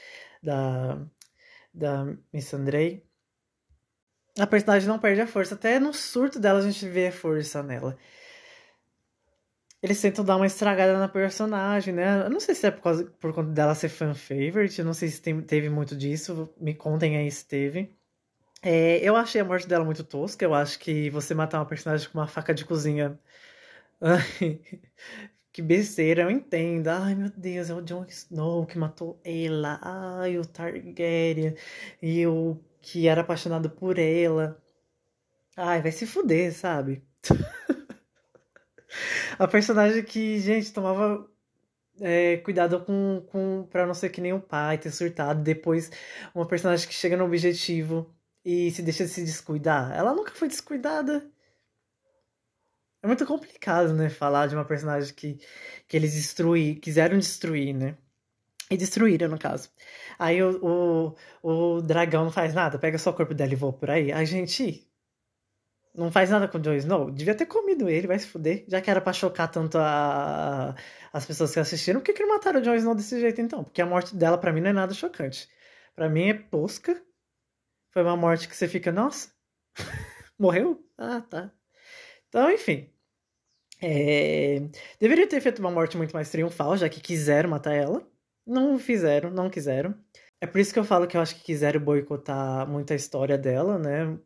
da, da Miss Andrei. A personagem não perde a força. Até no surto dela a gente vê a força nela. Eles tentam dar uma estragada na personagem, né? Eu não sei se é por, causa, por conta dela ser fan favorite, eu não sei se tem, teve muito disso. Me contem aí se teve. É, eu achei a morte dela muito tosca. Eu acho que você matar uma personagem com uma faca de cozinha. que besteira, eu entendo. Ai meu Deus, é o Jon Snow que matou ela. Ai, o Targaryen. E eu que era apaixonado por ela. Ai, vai se fuder, sabe? a personagem que, gente, tomava é, cuidado com, com pra não ser que nem o pai, ter surtado. Depois, uma personagem que chega no objetivo e se deixa de se descuidar. Ela nunca foi descuidada. É muito complicado, né? Falar de uma personagem que, que eles destruir, quiseram destruir, né? E destruíram, no caso. Aí o, o, o dragão não faz nada, pega só o corpo dela e voa por aí. A gente não faz nada com o Jon Snow. Devia ter comido ele, vai se fuder. Já que era pra chocar tanto a, as pessoas que assistiram, por que, que não mataram o Jon Snow desse jeito então? Porque a morte dela, para mim, não é nada chocante. para mim é tosca foi uma morte que você fica, nossa, morreu? Ah, tá. Então, enfim. É... Deveria ter feito uma morte muito mais triunfal, já que quiseram matar ela. Não fizeram, não quiseram. É por isso que eu falo que eu acho que quiseram boicotar muito a história dela, né?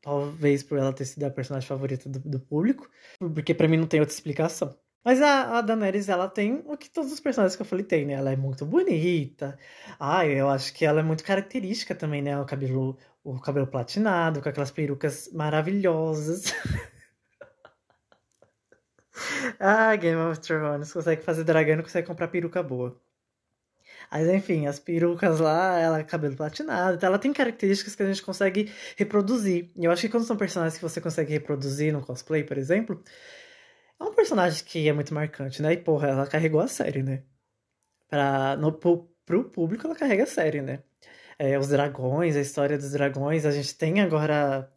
Talvez por ela ter sido a personagem favorita do, do público. Porque para mim não tem outra explicação. Mas a, a Daenerys, ela tem o que todos os personagens que eu falei tem, né? Ela é muito bonita. Ah, eu acho que ela é muito característica também, né? O cabelo, o cabelo platinado, com aquelas perucas maravilhosas. ah, Game of Thrones. Consegue fazer dragão consegue comprar peruca boa. Mas enfim, as perucas lá, ela é cabelo platinado, então ela tem características que a gente consegue reproduzir. E eu acho que quando são personagens que você consegue reproduzir no cosplay, por exemplo, é um personagem que é muito marcante, né? E porra, ela carregou a série, né? Pra, no, pro, pro público ela carrega a série, né? É, os dragões, a história dos dragões, a gente tem agora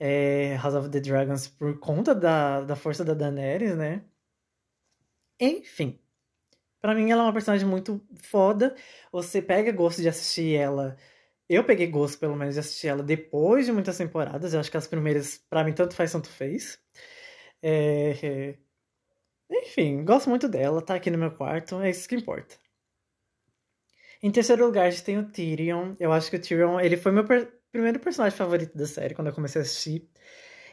é, House of the Dragons por conta da, da força da Daenerys, né? Enfim. Para mim, ela é uma personagem muito foda. Você pega gosto de assistir ela. Eu peguei gosto, pelo menos, de assistir ela depois de muitas temporadas. Eu acho que as primeiras, para mim, tanto faz, tanto fez. É... Enfim, gosto muito dela, tá aqui no meu quarto, é isso que importa. Em terceiro lugar, a gente tem o Tyrion. Eu acho que o Tyrion, ele foi meu per primeiro personagem favorito da série quando eu comecei a assistir.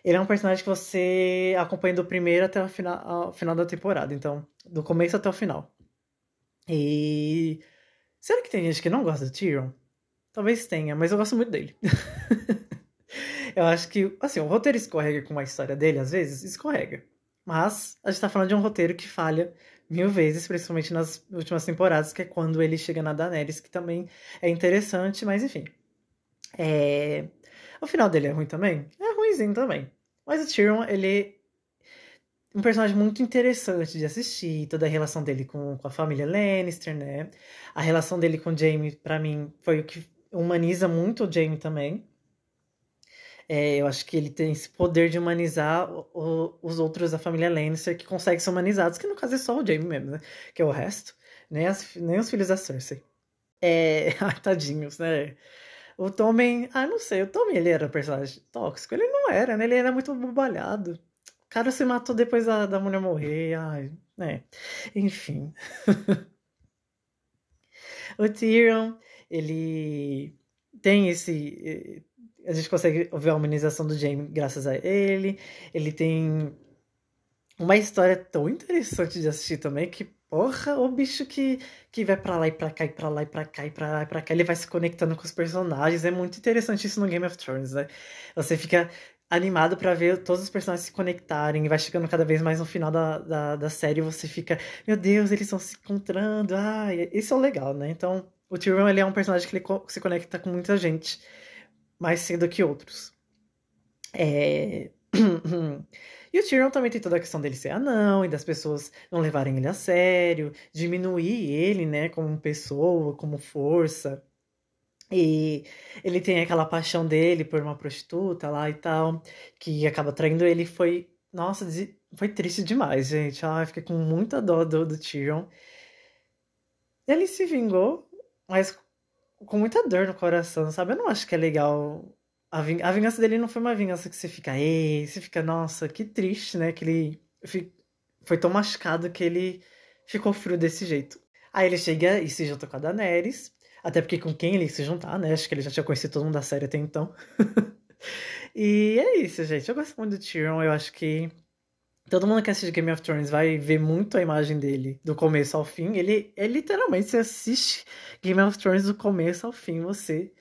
Ele é um personagem que você acompanha do primeiro até o final, final da temporada, então, do começo até o final. E. Será que tem gente que não gosta do Tyrion? Talvez tenha, mas eu gosto muito dele. eu acho que, assim, o roteiro escorrega com a história dele, às vezes, escorrega. Mas a gente tá falando de um roteiro que falha mil vezes, principalmente nas últimas temporadas, que é quando ele chega na Daenerys, que também é interessante, mas enfim. É... O final dele é ruim também? É ruimzinho também. Mas o Tyrion, ele um personagem muito interessante de assistir, toda a relação dele com, com a família Lannister, né? A relação dele com o Jaime, para mim, foi o que humaniza muito o Jaime também. É, eu acho que ele tem esse poder de humanizar o, o, os outros da família Lannister que conseguem ser humanizados, que no caso é só o Jaime mesmo, né? Que é o resto. Nem, as, nem os filhos da Cersei. É... Ai, tadinhos, né? O Tommen... Ah, não sei. O Tommen, ele era um personagem tóxico. Ele não era, né? Ele era muito bobalhado cara se matou depois da, da mulher morrer. Ai, né? Enfim. o Tyrion, ele tem esse. A gente consegue ver a humanização do Jaime graças a ele. Ele tem uma história tão interessante de assistir também que, porra, o bicho que, que vai para lá e pra cá, e pra lá e pra cá, e pra lá e pra cá, ele vai se conectando com os personagens. É muito interessante isso no Game of Thrones, né? Você fica animado para ver todos os personagens se conectarem. E vai chegando cada vez mais no final da, da, da série você fica, meu Deus, eles estão se encontrando. Ah, isso é legal, né? Então, o Tyrion ele é um personagem que ele se conecta com muita gente mais cedo que outros. É... e o Tyrion também tem toda a questão dele ser anão e das pessoas não levarem ele a sério, diminuir ele, né, como pessoa, como força. E ele tem aquela paixão dele por uma prostituta lá e tal, que acaba traindo ele. Foi, nossa, foi triste demais, gente. Ai, fiquei com muita dó do, do Tyrion. Ele se vingou, mas com muita dor no coração, sabe? Eu não acho que é legal. A, ving a vingança dele não foi uma vingança que você fica, ei, você fica, nossa, que triste, né? Que ele foi tão machucado que ele ficou frio desse jeito. Aí ele chega e se junta com a Daenerys. Até porque com quem ele se juntar, né? Acho que ele já tinha conhecido todo mundo da série até então. e é isso, gente. Eu gosto muito do Tyrion. Eu acho que todo mundo que assiste Game of Thrones vai ver muito a imagem dele do começo ao fim. Ele é literalmente, você assiste Game of Thrones do começo ao fim, você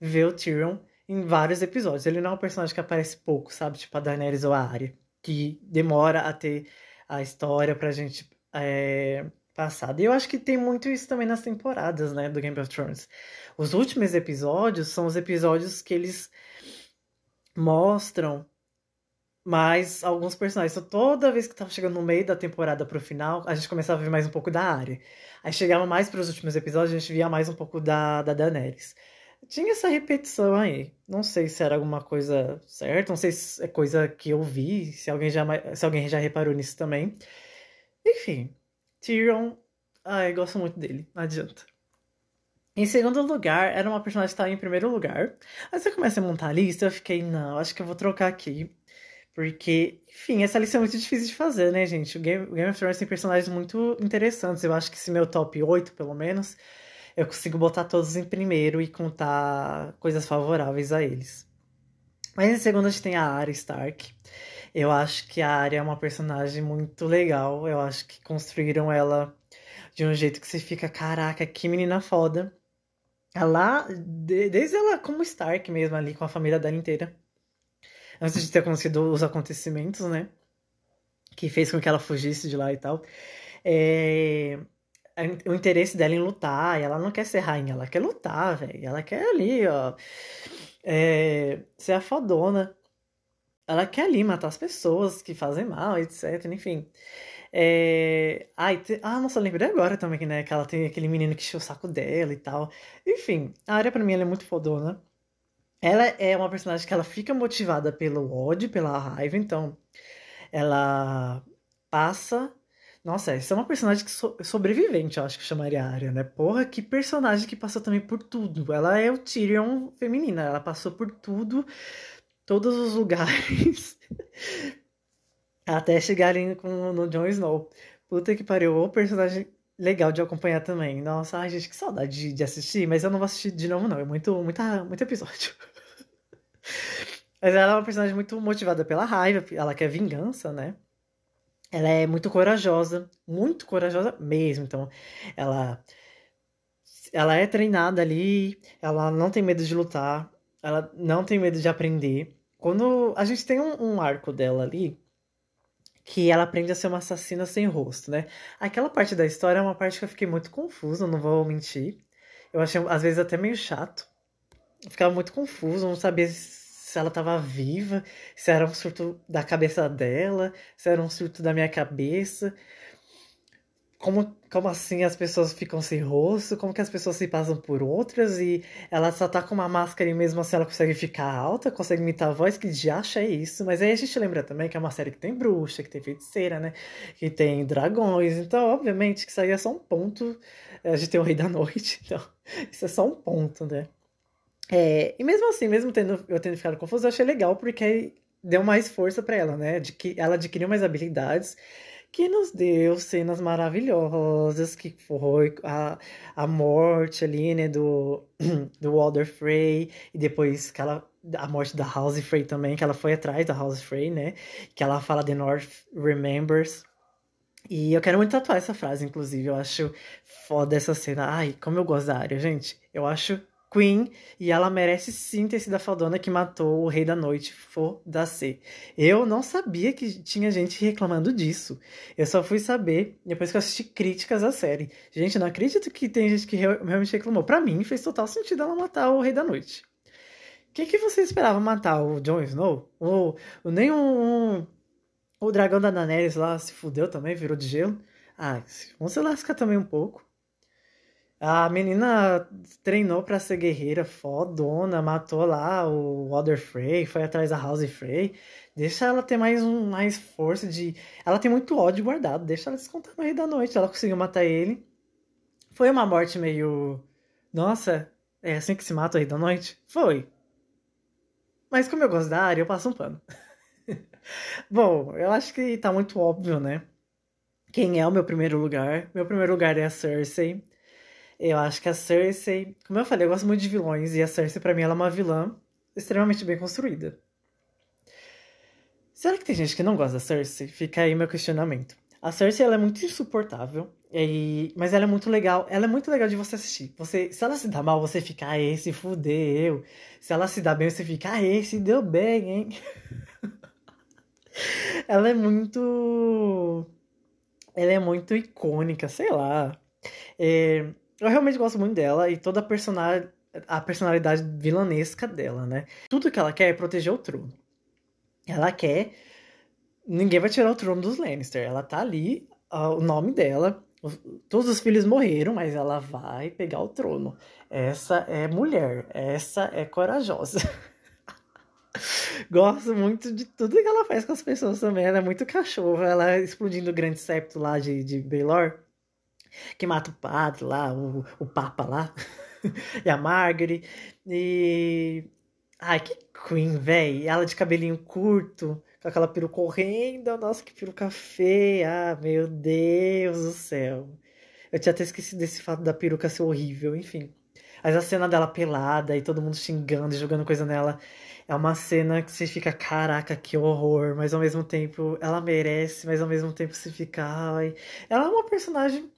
vê o Tyrion em vários episódios. Ele não é um personagem que aparece pouco, sabe? Tipo a Daenerys ou a Arya, que demora a ter a história pra gente é, passada. E eu acho que tem muito isso também nas temporadas, né, do Game of Thrones. Os últimos episódios são os episódios que eles mostram mais alguns personagens. Então, toda vez que tava chegando no meio da temporada pro final, a gente começava a ver mais um pouco da área. Aí chegava mais para os últimos episódios, a gente via mais um pouco da, da Daenerys. Tinha essa repetição aí. Não sei se era alguma coisa certa, não sei se é coisa que eu vi, se alguém já, se alguém já reparou nisso também. Enfim, Tyrion, ai, gosto muito dele, não adianta. Em segundo lugar, era uma personagem que estava em primeiro lugar. Aí você começa a montar a lista, eu fiquei, não, acho que eu vou trocar aqui. Porque, enfim, essa lista é muito difícil de fazer, né, gente? O Game, o Game of Thrones tem personagens muito interessantes. Eu acho que se meu top 8, pelo menos, eu consigo botar todos em primeiro e contar coisas favoráveis a eles. Mas em segundo a gente tem a Arya Stark. Eu acho que a Arya é uma personagem muito legal. Eu acho que construíram ela de um jeito que você fica, caraca, que menina foda. Ela, desde ela como Stark mesmo ali, com a família dela inteira. Antes de ter acontecido os acontecimentos, né? Que fez com que ela fugisse de lá e tal. É, o interesse dela em lutar, ela não quer ser rainha, ela quer lutar, velho. Ela quer ali, ó. É, ser a fodona. Ela quer ali matar as pessoas que fazem mal, etc. Enfim. É... Ai, te... Ah, nossa, lembrei agora também né, que ela tem aquele menino que encheu o saco dela e tal. Enfim, a área pra mim ela é muito fodona. Ela é uma personagem que ela fica motivada pelo ódio, pela raiva, então ela passa. Nossa, essa é uma personagem que so... sobrevivente, eu acho que chamaria a área, né? Porra, que personagem que passou também por tudo. Ela é o Tyrion feminina, ela passou por tudo, todos os lugares. Até chegarem com, no Jon Snow. Puta que pariu, o personagem legal de acompanhar também. Nossa, ai, gente, que saudade de, de, assistir, mas eu não vou assistir de novo, não. É muito, muita, muito episódio. mas ela é uma personagem muito motivada pela raiva, ela quer vingança, né? Ela é muito corajosa, muito corajosa mesmo. Então, ela ela é treinada ali, ela não tem medo de lutar, ela não tem medo de aprender. Quando a gente tem um, um arco dela ali, que ela aprende a ser uma assassina sem rosto, né? Aquela parte da história é uma parte que eu fiquei muito confusa, não vou mentir. Eu achei, às vezes, até meio chato. Eu ficava muito confuso, não sabia se ela estava viva, se era um surto da cabeça dela, se era um surto da minha cabeça como, como assim as pessoas ficam sem rosto? Como que as pessoas se passam por outras e ela só tá com uma máscara e mesmo assim ela consegue ficar alta, consegue imitar a voz? Que de acha é isso? Mas aí a gente lembra também que é uma série que tem bruxa, que tem feiticeira, né? Que tem dragões. Então, obviamente, que isso aí é só um ponto. A gente tem o Rei da Noite, então isso é só um ponto, né? É, e mesmo assim, mesmo tendo, eu tendo ficado confuso, eu achei legal porque deu mais força para ela, né? De que ela adquiriu mais habilidades que nos deu cenas maravilhosas, que foi a, a morte ali, né, do, do Walder Frey, e depois que ela, a morte da House Frey também, que ela foi atrás da House Frey, né, que ela fala The North Remembers, e eu quero muito tatuar essa frase, inclusive, eu acho foda essa cena, ai, como eu gosto da área, gente, eu acho Queen e ela merece sim ter sido a fadona que matou o Rei da Noite, foda-se. Eu não sabia que tinha gente reclamando disso. Eu só fui saber depois que eu assisti críticas à série. Gente, não acredito que tem gente que realmente reclamou. Para mim, fez total sentido ela matar o Rei da Noite. O que, que você esperava matar? O Jon Snow? Ou, ou nem um, um, O dragão da Daenerys lá se fudeu também, virou de gelo? Ah, vamos se lascar também um pouco. A menina treinou para ser guerreira fodona, matou lá o Walder Frey, foi atrás da House Frey. Deixa ela ter mais um mais força de. Ela tem muito ódio guardado, deixa ela descontar no Rei da Noite. Ela conseguiu matar ele. Foi uma morte meio. Nossa, é assim que se mata o Rei da Noite? Foi. Mas como eu gosto da área, eu passo um pano. Bom, eu acho que tá muito óbvio, né? Quem é o meu primeiro lugar? Meu primeiro lugar é a Cersei. Eu acho que a Cersei, como eu falei, eu gosto muito de vilões e a Cersei para mim ela é uma vilã extremamente bem construída. Será que tem gente que não gosta da Cersei? Fica aí meu questionamento. A Cersei ela é muito insuportável, e... mas ela é muito legal. Ela é muito legal de você assistir. Você, se ela se dá mal, você fica, ah, esse fudeu. Se ela se dá bem, você fica, ah, esse deu bem, hein? ela é muito. Ela é muito icônica, sei lá. É... Eu realmente gosto muito dela e toda a, personal, a personalidade vilanesca dela, né? Tudo que ela quer é proteger o trono. Ela quer. Ninguém vai tirar o trono dos Lannister. Ela tá ali, uh, o nome dela. Todos os filhos morreram, mas ela vai pegar o trono. Essa é mulher, essa é corajosa. Gosto muito de tudo que ela faz com as pessoas também. Ela é muito cachorro. Ela explodindo o grande septo lá de, de Baylor que mata o padre lá, o, o Papa lá, e a Margaret. E. Ai, que Queen, véi. Ela de cabelinho curto, com aquela peruca correndo. Nossa, que peruca feia. Ah, meu Deus do céu. Eu tinha até esquecido desse fato da peruca ser horrível, enfim. Mas a cena dela pelada e todo mundo xingando e jogando coisa nela é uma cena que você fica, caraca, que horror, mas ao mesmo tempo ela merece, mas ao mesmo tempo você fica, ai. Ela é uma personagem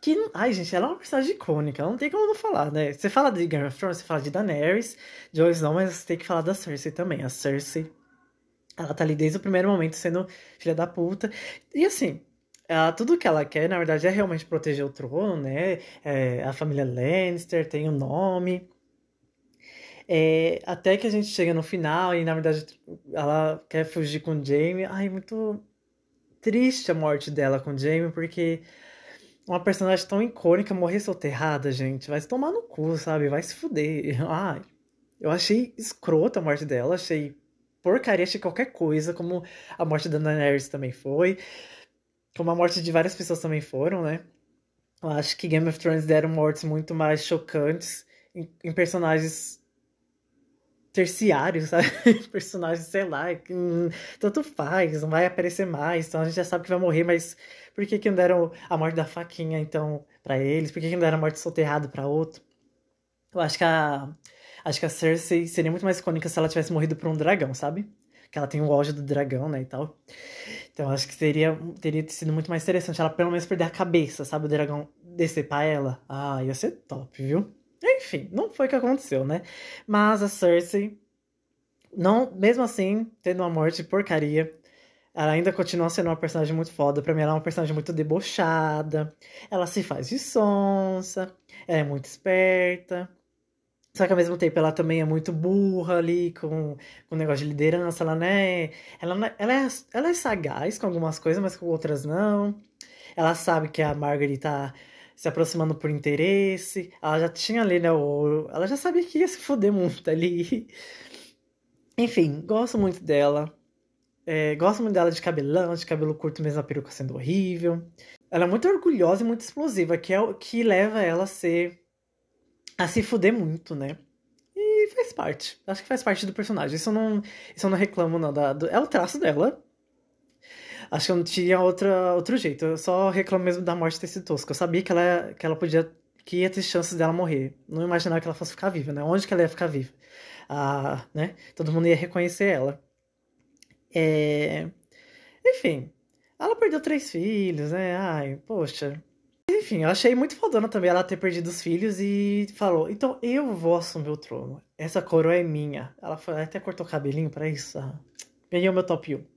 que. Ai, gente, ela é uma personagem icônica, não tem como não falar, né? Você fala de Game of Thrones, você fala de Daenerys, de Jon Snow, mas você tem que falar da Cersei também. A Cersei, ela tá ali desde o primeiro momento sendo filha da puta. E assim, ela, tudo que ela quer, na verdade, é realmente proteger o trono, né? É, a família Lannister tem o um nome. É, até que a gente chega no final e, na verdade, ela quer fugir com o Jaime. Ai, muito triste a morte dela com o Jaime, porque uma personagem tão icônica morrer soterrada, gente. Vai se tomar no cu, sabe? Vai se fuder. Ai, eu achei escrota a morte dela, achei porcaria, achei qualquer coisa, como a morte da Daenerys também foi. Como a morte de várias pessoas também foram, né? Eu acho que Game of Thrones deram mortes muito mais chocantes em, em personagens terciários, sabe? personagens, sei lá, hum, tanto faz, não vai aparecer mais, então a gente já sabe que vai morrer, mas por que, que não deram a morte da faquinha, então, para eles? Por que, que não deram a morte soterrado para outro? Eu acho que a. Acho que a Cersei seria muito mais icônica se ela tivesse morrido por um dragão, sabe? Que ela tem o ódio do dragão, né, e tal. Então acho que seria, teria sido muito mais interessante ela pelo menos perder a cabeça, sabe? O dragão decepar ela. Ah, ia ser top, viu? Enfim, não foi o que aconteceu, né? Mas a Cersei, não, mesmo assim, tendo uma morte porcaria, ela ainda continua sendo uma personagem muito foda. Pra mim, ela é uma personagem muito debochada. Ela se faz de sonsa. Ela é muito esperta. Só que ao mesmo tempo ela também é muito burra ali com, com o negócio de liderança. Ela, né, ela, ela, é, ela é sagaz com algumas coisas, mas com outras não. Ela sabe que a Margaret tá se aproximando por interesse. Ela já tinha ali, né, o, ela já sabia que ia se foder muito ali. Enfim, gosto muito dela. É, gosto muito dela de cabelão, de cabelo curto mesmo a peruca sendo horrível. Ela é muito orgulhosa e muito explosiva, que é o que leva ela a ser a se fuder muito, né? E faz parte. Acho que faz parte do personagem. Isso eu não, isso eu não reclamo, não. Da, do, é o traço dela. Acho que eu não tinha outra, outro jeito. Eu só reclamo mesmo da morte ter sido tosca. Eu sabia que ela, que ela podia. que ia ter chances dela morrer. Não imaginava que ela fosse ficar viva, né? Onde que ela ia ficar viva? Ah, né? Todo mundo ia reconhecer ela. É... Enfim. Ela perdeu três filhos, né? Ai, poxa. Enfim, eu achei muito fodona também ela ter perdido os filhos e falou: então eu vou assumir o trono. Essa coroa é minha. Ela foi, até cortou o cabelinho pra isso. Ah, ganhou meu top 1.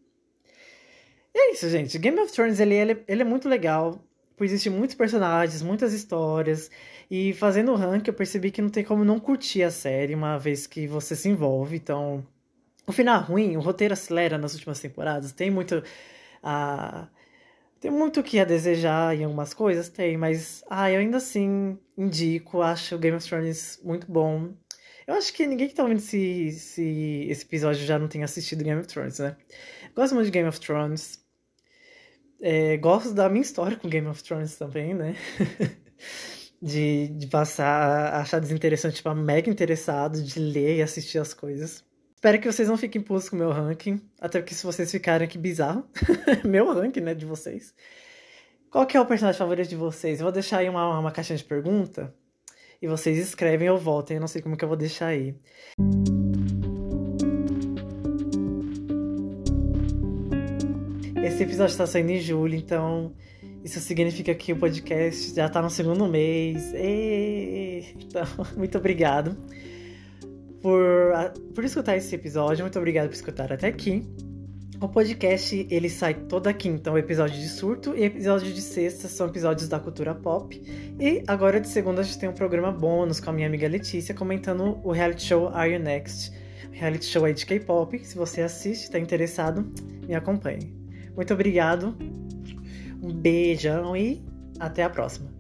É isso, gente. Game of Thrones ele, ele, ele é muito legal. Pois existem muitos personagens, muitas histórias. E fazendo o rank, eu percebi que não tem como não curtir a série uma vez que você se envolve. Então, o final é ruim, o roteiro acelera nas últimas temporadas. Tem muito. Uh, tem muito o que a desejar em algumas coisas, tem, mas ah, eu ainda assim indico, acho o Game of Thrones muito bom. Eu acho que ninguém que tá ouvindo esse, esse, esse episódio já não tem assistido Game of Thrones, né? Gosto muito de Game of Thrones. É, gosto da minha história com Game of Thrones também, né? de, de passar a achar desinteressante, tipo, mega interessado de ler e assistir as coisas. Espero que vocês não fiquem putos com o meu ranking. Até porque se vocês ficarem, que bizarro. meu ranking, né, de vocês. Qual que é o personagem favorito de vocês? Eu vou deixar aí uma, uma caixinha de pergunta. E vocês escrevem ou voltem. Eu não sei como que eu vou deixar aí. Esse episódio está saindo em julho, então isso significa que o podcast já está no segundo mês. E... Então, muito obrigado por, por escutar esse episódio. Muito obrigado por escutar até aqui. O podcast ele sai toda quinta, o episódio de surto e episódio de sexta são episódios da cultura pop. E agora de segunda a gente tem um programa bônus com a minha amiga Letícia comentando o reality show Are You Next? Reality show aí de K-pop. Se você assiste, está interessado, me acompanhe. Muito obrigado, um beijão e até a próxima.